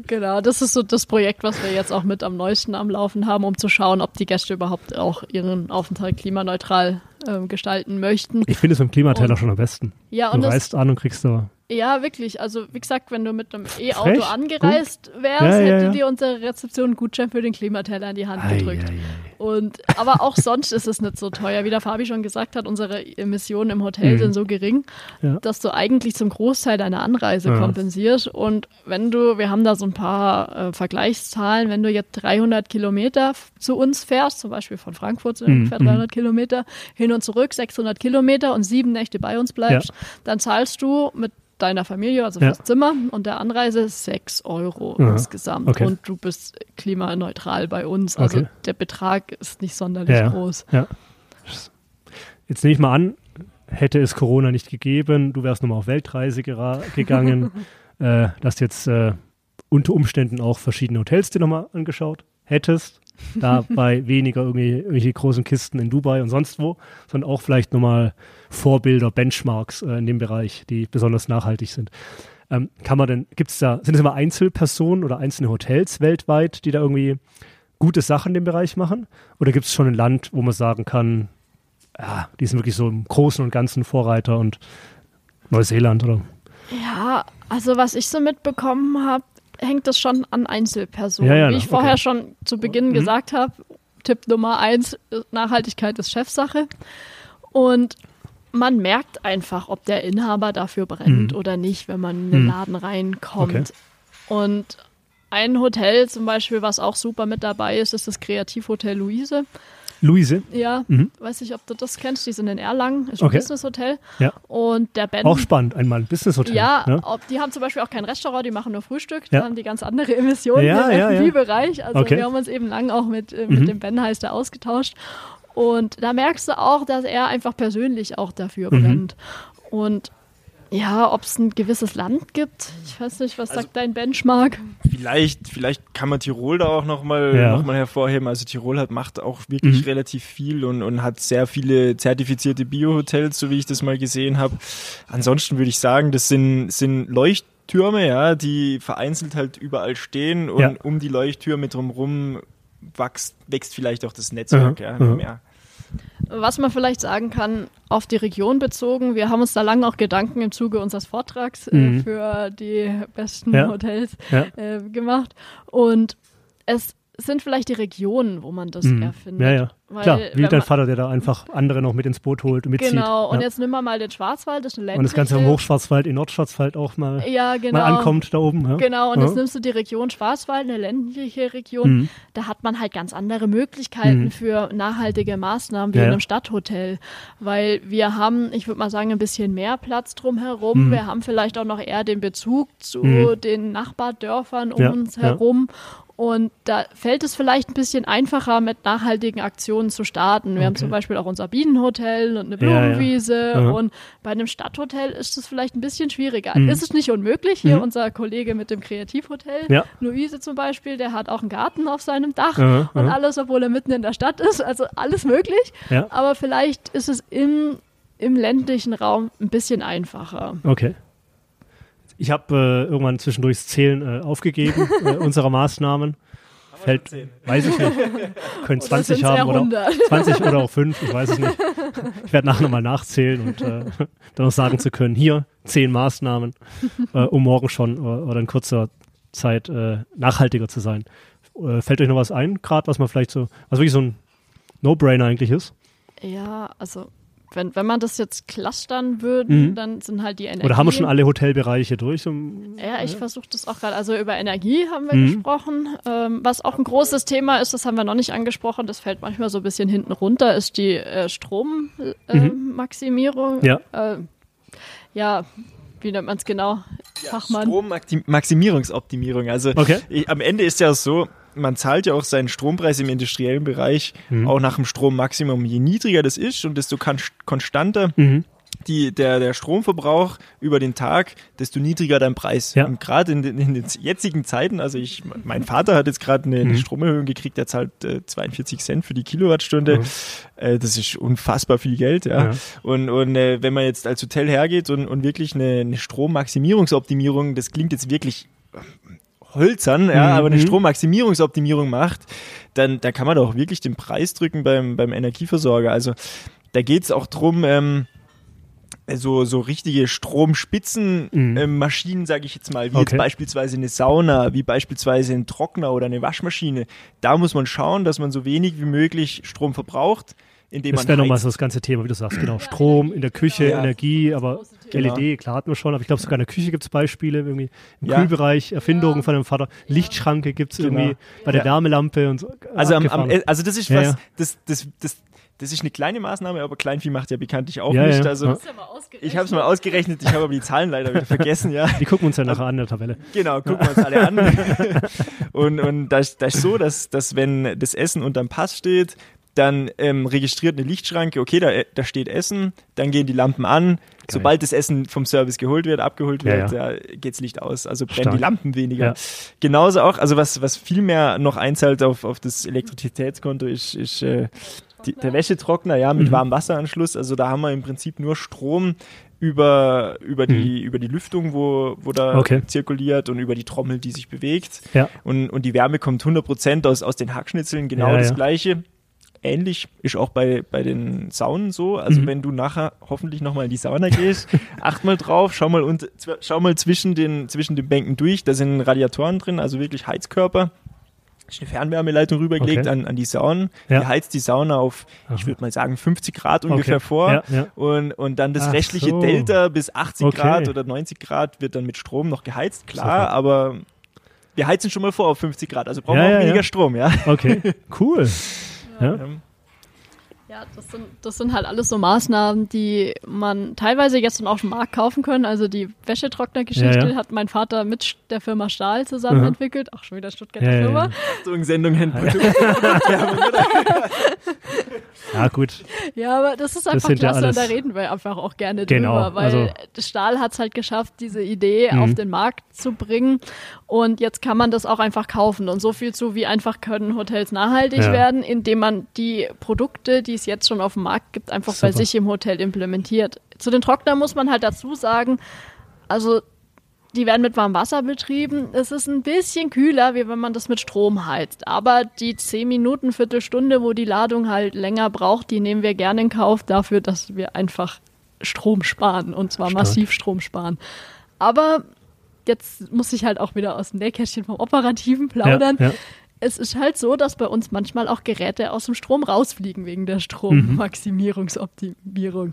Genau, das ist so das Projekt, was wir jetzt auch mit am neuesten am Laufen haben, um zu schauen, ob die Gäste überhaupt auch ihren Aufenthalt klimaneutral ähm, gestalten möchten. Ich finde es beim Klimateller schon am besten. Ja, Du und das, reist an und kriegst da. ja, wirklich. Also, wie gesagt, wenn du mit einem E-Auto angereist wärst, Ja, ja, hätte ja. dir unsere Rezeption einen Gutschein für den Klimateller in die Hand Ei, gedrückt. ei, ei. Und, aber auch sonst ist es nicht so teuer. Wie der Fabi schon gesagt hat, unsere Emissionen im Hotel Mhm. sind so gering, Ja. dass du eigentlich zum Großteil deiner Anreise Ja. kompensierst. Und wenn du, wir haben da so ein paar äh, Vergleichszahlen, wenn du jetzt 300 Kilometer zu uns fährst, zum Beispiel von Frankfurt sind Mhm, ungefähr mhm. 300 Kilometer, hin und zurück 600 Kilometer und sieben Nächte bei uns bleibst, Ja. dann zahlst du mit deiner Familie, also Ja. fürs Zimmer und der Anreise 6 Euro Aha. insgesamt. Okay. Und du bist klimaneutral bei uns. Also Okay. der Betrag ist nicht sonderlich Ja, ja. groß. Ja. Jetzt nehme ich mal an, hätte es Corona nicht gegeben, du wärst nochmal auf Weltreise gegangen, äh, dass jetzt äh, unter Umständen auch verschiedene Hotels dir nochmal angeschaut hättest. Dabei weniger irgendwie, irgendwelche großen Kisten in Dubai und sonst wo, sondern auch vielleicht nochmal Vorbilder, Benchmarks äh, in dem Bereich, die besonders nachhaltig sind. Ähm, kann man denn, gibt es da, sind es immer Einzelpersonen oder einzelne Hotels weltweit, die da irgendwie gute Sachen in dem Bereich machen? Oder gibt es schon ein Land, wo man sagen kann, ja, die sind wirklich so im Großen und Ganzen Vorreiter und Neuseeland oder? Ja, also was ich so mitbekommen habe, hängt das schon an Einzelpersonen. Ja, ja, Wie ich vorher okay. schon zu Beginn mhm. gesagt habe, Tipp Nummer eins, Nachhaltigkeit ist Chefsache. Und man merkt einfach, ob der Inhaber dafür brennt mhm. oder nicht, wenn man in den mhm. Laden reinkommt. Okay. Und ein Hotel zum Beispiel, was auch super mit dabei ist, ist das Kreativhotel Luise. Luise? Ja, mhm. weiß nicht, ob du das kennst. Die sind in Erlangen, ist ein okay. Business-Hotel. Ja. Und der Ben. Auch spannend, einmal ein Business-Hotel. Ja, ja, Ob, die haben zum Beispiel auch kein Restaurant, die machen nur Frühstück. Ja. Da haben die ganz andere Emissionen ja, im ja, F&B-Bereich. Also okay. wir haben uns eben lang auch mit, äh, mit mhm. dem Ben heißt er ausgetauscht. Und da merkst du auch, dass er einfach persönlich auch dafür mhm. brennt. Und ja, ob es ein gewisses Land gibt. Ich weiß nicht, was also, sagt dein Benchmark? Vielleicht, vielleicht kann man Tirol da auch nochmal ja. noch hervorheben. Also Tirol hat, macht auch wirklich mhm. relativ viel und, und hat sehr viele zertifizierte Bio-Hotels, so wie ich das mal gesehen habe. Ansonsten würde ich sagen, das sind, sind Leuchttürme, ja, die vereinzelt halt überall stehen und ja. um die Leuchttürme drumherum wächst, wächst vielleicht auch das Netzwerk, mhm. ja, mehr. Was man vielleicht sagen kann, auf die Region bezogen, wir haben uns da lange auch Gedanken im Zuge unseres Vortrags äh, mhm. für die besten ja. Hotels ja. Äh, gemacht. Und es sind vielleicht die Regionen, wo man das mhm. erfindet. Ja, ja. Weil, Klar, wie dein Vater, der da einfach andere noch mit ins Boot holt und mitzieht. Genau, und ja. jetzt nimm mal mal den Schwarzwald, das ist eine ländliche. Und das Ganze im Hochschwarzwald, in Nordschwarzwald auch mal, ja, genau. mal ankommt da oben. Ja. Genau, und ja. jetzt nimmst du die Region Schwarzwald, eine ländliche Region, mhm. da hat man halt ganz andere Möglichkeiten mhm. für nachhaltige Maßnahmen wie in einem Stadthotel. Weil wir haben, ich würde mal sagen, ein bisschen mehr Platz drumherum. Mhm. Wir haben vielleicht auch noch eher den Bezug zu mhm. den Nachbardörfern um uns herum und da fällt es vielleicht ein bisschen einfacher, mit nachhaltigen Aktionen zu starten. Wir okay. haben zum Beispiel auch unser Bienenhotel und eine Blumenwiese. Ja, ja. Und bei einem Stadthotel ist es vielleicht ein bisschen schwieriger. Mhm. Ist es nicht unmöglich. Hier mhm. unser Kollege mit dem Kreativhotel, ja. Luise zum Beispiel, der hat auch einen Garten auf seinem Dach und alles, obwohl er mitten in der Stadt ist. Also alles möglich. Aber vielleicht ist es im, im ländlichen Raum ein bisschen einfacher. Okay. Ich habe äh, irgendwann zwischendurch das Zählen äh, aufgegeben äh, unserer Maßnahmen. Fällt, weiß ich nicht. Können 20 haben oder 20 oder auch 5, ich weiß es nicht. Ich werde nachher nochmal nachzählen und äh, dann noch sagen zu können, hier 10 Maßnahmen, äh, um morgen schon oder, oder in kurzer Zeit äh, nachhaltiger zu sein. Äh, fällt euch noch was ein, gerade was man vielleicht so, was wirklich so ein No-Brainer eigentlich ist? Ja, also wenn, wenn man das jetzt clustern würde, mhm. dann sind halt die Energie. Oder haben wir schon alle Hotelbereiche durch? So, ja, ich ja. versuche das auch gerade. Also über Energie haben wir mhm. gesprochen. Ähm, was auch ein großes Thema ist, das haben wir noch nicht angesprochen, das fällt manchmal so ein bisschen hinten runter, ist die äh, Strommaximierung. Äh, mhm. ja. Äh, ja, wie nennt man es genau? Ja, Fachmann. Strommaximierungsoptimierung. Also okay. ich, am Ende ist ja so, man zahlt ja auch seinen Strompreis im industriellen Bereich mhm. auch nach dem Strommaximum. Je niedriger das ist und desto konstanter mhm. die, der, der Stromverbrauch über den Tag, desto niedriger dein Preis. Ja. Und gerade in, in, den jetzigen Zeiten, also ich, mein Vater hat jetzt gerade eine, eine, mhm. Stromerhöhung gekriegt, der zahlt äh, 42 Cent für die Kilowattstunde. Mhm. Äh, das ist unfassbar viel Geld, ja. ja. Und, und äh, wenn man jetzt als Hotel hergeht und, und wirklich eine, eine Strommaximierungsoptimierung, das klingt jetzt wirklich hölzern, ja, mhm. aber eine Strommaximierungsoptimierung macht, dann da kann man doch wirklich den Preis drücken beim, beim Energieversorger. Also da geht es auch drum, ähm, so, so richtige Stromspitzenmaschinen, mhm. äh, sage ich jetzt mal, wie okay. jetzt beispielsweise eine Sauna, wie beispielsweise ein Trockner oder eine Waschmaschine. Da muss man schauen, dass man so wenig wie möglich Strom verbraucht indem das wäre nochmal so das ganze Thema, wie du sagst, genau. Strom in der Küche, ja. Energie, aber genau. LED, klar hatten wir schon, aber ich glaube sogar in der Küche gibt es Beispiele, irgendwie im ja. Kühlbereich, Erfindungen ja. von dem Vater, Lichtschranke gibt es genau. irgendwie bei der Wärmelampe und so. Also, am, am, also das ist was, das, das, das, das ist eine kleine Maßnahme, aber Kleinvieh macht ja bekanntlich auch ja, nicht. Ja. Also ich habe es mal ausgerechnet, ich habe aber die Zahlen leider wieder vergessen. Ja. Die gucken uns ja nachher an in der Tabelle. Genau, gucken wir uns alle an. und und das, das ist so, dass, dass wenn das Essen unterm Pass steht, dann ähm, registriert eine Lichtschranke, okay, da, da steht Essen, dann gehen die Lampen an, Sobald das Essen vom Service geholt wird, abgeholt wird, ja, ja. geht's Licht aus. Also brennen Stark. die Lampen weniger. Ja. Genauso auch, also was, was viel mehr noch einzahlt auf, auf das Elektrizitätskonto ist, ist äh, die, der Wäschetrockner, ja, mit mhm. warmem Wasseranschluss. Also da haben wir im Prinzip nur Strom über, über, die, mhm. über die Lüftung, wo, wo da okay. zirkuliert und über die Trommel, die sich bewegt. Ja. Und, und die Wärme kommt 100% aus, aus den Hackschnitzeln, genau ja, das ja. Gleiche. Ähnlich ist auch bei, bei den Saunen so. Also mhm. wenn du nachher hoffentlich nochmal in die Sauna gehst, acht mal drauf, schau mal, und, schau mal zwischen den, zwischen den Bänken durch, da sind Radiatoren drin, also wirklich Heizkörper ist eine Fernwärmeleitung rübergelegt okay. an, an die Saunen. Ja. Die heizt die Sauna auf, Aha. ich würde mal sagen, 50 Grad ungefähr okay. vor. Ja, ja. Und, und dann das Ach restliche so. Delta bis 80 okay. Grad oder 90 Grad wird dann mit Strom noch geheizt, klar, Super. aber wir heizen schon mal vor auf 50 Grad, also brauchen wir auch weniger Strom, ja. Okay, cool. Ja. Ja, das sind, das sind halt alles so Maßnahmen, die man teilweise jetzt dann auf dem Markt kaufen können. Also die Wäschetrocknergeschichte ja, ja. hat mein Vater mit der Firma Stahl zusammen mhm. entwickelt. Ach, schon wieder Stuttgarter ja, Firma. Achtung, Sendung Ja, gut. Ja, aber das ist einfach das klasse und da reden wir einfach auch gerne genau, drüber, weil also, Stahl hat es halt geschafft, diese Idee mhm. auf den Markt zu bringen und jetzt kann man das auch einfach kaufen und so viel zu, wie einfach können Hotels nachhaltig werden, indem man die Produkte, die es jetzt schon auf dem Markt gibt, einfach Super. bei sich im Hotel implementiert. Zu den Trocknern muss man halt dazu sagen, also die werden mit warmem Wasser betrieben. Es ist ein bisschen kühler, wie wenn man das mit Strom heizt. Aber die 10 Minuten, Viertelstunde, wo die Ladung halt länger braucht, die nehmen wir gerne in Kauf dafür, dass wir einfach Strom sparen. Und zwar Stark. massiv Strom sparen. Aber jetzt muss ich halt auch wieder aus dem Nähkästchen vom Operativen plaudern. Ja, ja es ist halt so, dass bei uns manchmal auch Geräte aus dem Strom rausfliegen wegen der Strommaximierungsoptimierung.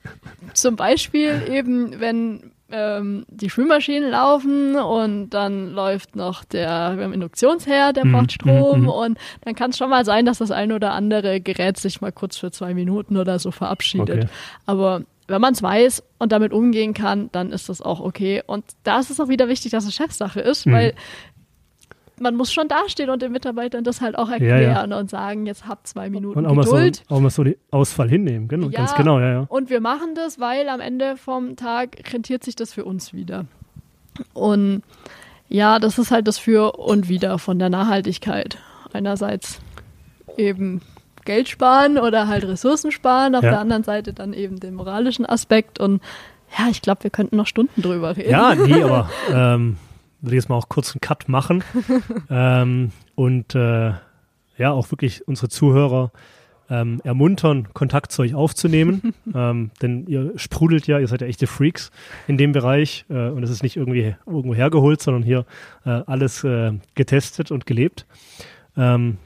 Zum Beispiel eben, wenn ähm, die Spülmaschinen laufen und dann läuft noch der, wir haben Induktionsherd, der mhm. braucht Strom mhm. und dann kann es schon mal sein, dass das ein oder andere Gerät sich mal kurz für zwei Minuten oder so verabschiedet. Okay. Aber wenn man es weiß und damit umgehen kann, dann ist das auch okay. Und da ist es auch wieder wichtig, dass es Chefsache ist, mhm. weil man muss schon dastehen und den Mitarbeitern das halt auch erklären ja, ja. und sagen, jetzt habt zwei Minuten und auch Geduld. Mal so, auch mal so den Ausfall hinnehmen, genau, ja, ganz genau, ja, ja. Und wir machen das, weil am Ende vom Tag rentiert sich das für uns wieder. Und ja, das ist halt das Für und Wider von der Nachhaltigkeit. Einerseits eben Geld sparen oder halt Ressourcen sparen, auf der anderen Seite dann eben den moralischen Aspekt und ja, ich glaube, wir könnten noch Stunden drüber reden. Ja, nee, aber ähm, würde jetzt mal auch kurz einen Cut machen ähm, und äh, ja, auch wirklich unsere Zuhörer ähm, ermuntern, Kontakt zu euch aufzunehmen. ähm, denn ihr sprudelt ja, ihr seid ja echte Freaks in dem Bereich äh, und es ist nicht irgendwie irgendwo hergeholt, sondern hier äh, alles äh, getestet und gelebt. Ähm,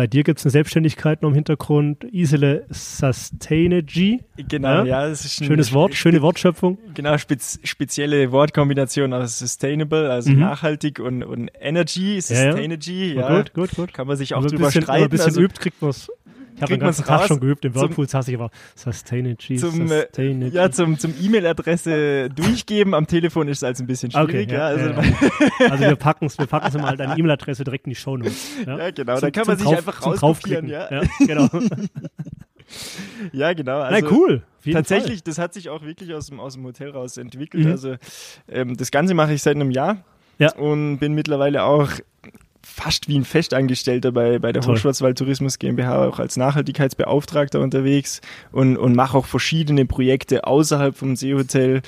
bei dir gibt es eine Selbstständigkeit noch im Hintergrund, Isele Sustainagy. Genau, ja, ja das ist ein schönes Wort, schöne Wortschöpfung. Genau, spez spezielle Wortkombination aus Sustainable, also mhm. nachhaltig und, und Energy, Sustainagy. Ja, ja. Gut, gut, gut. Kann man sich auch drüber bisschen, streiten. Ein bisschen also, übt, kriegt man es ich habe den ganzen Tag schon geübt, im Whirlpool saß ich aber Sustainability, zum, äh, Sustainability. Ja, zum, zum E-Mail-Adresse durchgeben, am Telefon ist es halt ein bisschen schwierig. Okay, ja, also, ja, also wir packen es wir packen's mal deine E-Mail-Adresse direkt in die Shownotes. Ja, ja genau, da kann man sich Drauf, einfach rauskopieren. Ja. ja, genau. ja, genau. Also Nein, cool. Tatsächlich, Fall. das hat sich auch wirklich aus dem, aus dem Hotel raus entwickelt. Mhm. Also ähm, das Ganze mache ich seit einem Jahr. Ja. Und bin mittlerweile auch fast wie ein Festangestellter bei, bei der Hochschwarzwald Tourismus GmbH auch als Nachhaltigkeitsbeauftragter unterwegs und, und mache auch verschiedene Projekte außerhalb vom Seehotel,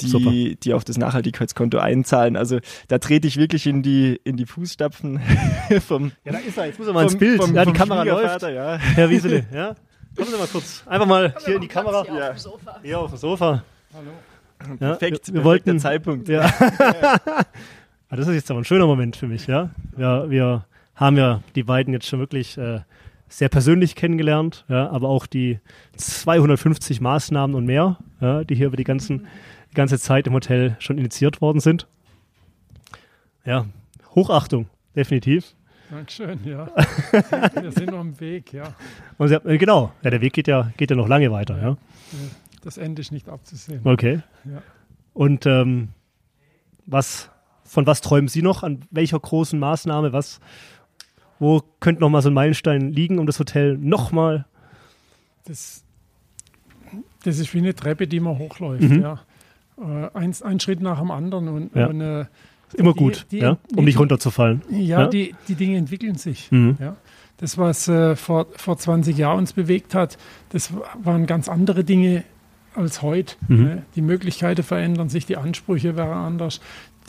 die, die auf das Nachhaltigkeitskonto einzahlen. Also da trete ich wirklich in die, in die Fußstapfen vom. Ja, da ist er. Jetzt muss er mal ins Bild. Vom, ja, die Kamera läuft. Ja. Herr Wiesele, ja. Kommen Sie mal kurz. Einfach mal hier in die Kamera. Hier, ja. auf dem Sofa. Hier auf dem Sofa. Hallo. Perfekt, ja, wir, wir wollten, Zeitpunkt. Ja. Ah, das ist jetzt aber ein schöner Moment für mich, ja. Wir, wir haben ja die beiden jetzt schon wirklich äh, sehr persönlich kennengelernt, ja, aber auch die 250 Maßnahmen und mehr, ja, die hier über die, ganzen, die ganze Zeit im Hotel schon initiiert worden sind. Ja, Hochachtung, definitiv. Dankeschön, ja. Wir sind noch am Weg, ja. Sie, äh, genau, ja, der Weg geht ja, geht ja noch lange weiter, ja. Das Ende ist nicht abzusehen. Okay. Ja. Und ähm, was von was träumen Sie noch? An welcher großen Maßnahme? Was, wo könnte noch mal so ein Meilenstein liegen, um das Hotel noch mal? Das, das ist wie eine Treppe, die man hochläuft. Mhm. Ja. Äh, ein, ein, Schritt nach dem anderen. Und, ja. und äh, Immer gut, die, ja, um nicht runterzufallen. Ja, ja, Die, die Dinge entwickeln sich. Mhm. Ja. Das, was äh, vor, vor 20 Jahren uns bewegt hat, das waren ganz andere Dinge als heute. Mhm. Ne? Die Möglichkeiten verändern sich, die Ansprüche wären anders.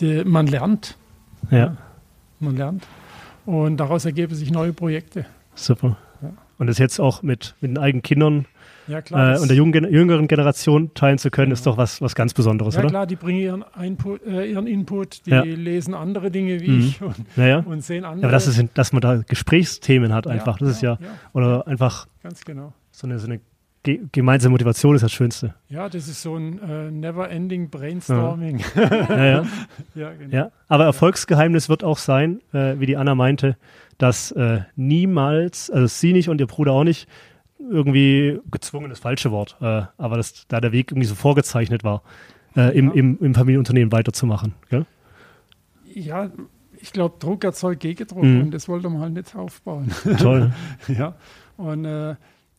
Die, man lernt. Ja. Man lernt. Und daraus ergeben sich neue Projekte. Super. Ja. Und das jetzt auch mit, mit den eigenen Kindern ja, klar, äh, und der jungen, jüngeren Generation teilen zu können, genau. ist doch was, was ganz Besonderes, ja, oder? Ja klar, die bringen ihren, Input, äh, ihren Input die ja. lesen andere Dinge wie mhm. ich und, ja, und, sehen andere. aber das ist, dass man da Gesprächsthemen hat einfach, das ist ja, oder einfach ganz genau. so eine, so eine ge gemeinsame Motivation ist das Schönste. Ja, das ist so ein äh, never-ending Brainstorming. Ja. ja, ja. genau. ja, aber Erfolgsgeheimnis wird auch sein, äh, wie die Anna meinte, dass äh, niemals, also sie nicht und ihr Bruder auch nicht, irgendwie gezwungen das falsche Wort, äh, aber dass da der Weg irgendwie so vorgezeichnet war, äh, im, im, im, Familienunternehmen weiterzumachen. Gell? Ja, ich glaube, Druck erzeugt Gegendruck mhm. und das wollte man halt nicht aufbauen. Toll. ja. Und, äh,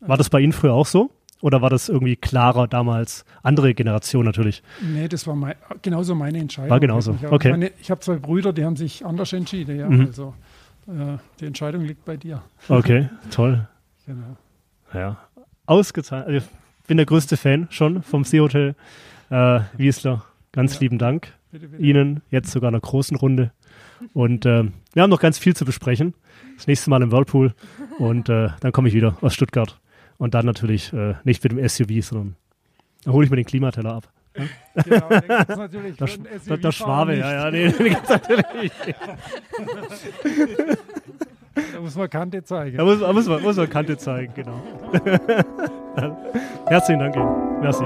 war das bei Ihnen früher auch so? Oder war das irgendwie klarer damals? Andere Generation natürlich. Nee, das war mein, genauso meine Entscheidung. War genauso, ich okay. Meine, ich habe zwei Brüder, die haben sich anders entschieden. Ja, mhm. also äh, die Entscheidung liegt bei dir. Okay, toll. Genau. Ja, ausgezeichnet. Also ich bin der größte Fan schon vom Seehotel äh, Wiesler. Ganz ja. lieben Dank bitte, bitte. Ihnen, jetzt sogar einer großen Runde. Und äh, wir haben noch ganz viel zu besprechen. Das nächste Mal im Whirlpool. Und äh, dann komme ich wieder aus Stuttgart. Und dann natürlich äh, nicht mit dem SUV, sondern dann hole ich mir den Klimateller ab. Ja? Genau, den natürlich der, der, der Schwabe, ja, ja, den, den gibt's natürlich. Da muss man Kante zeigen. Da muss, muss, man, muss man Kante zeigen, genau. Herzlichen Dank Ihnen. Merci.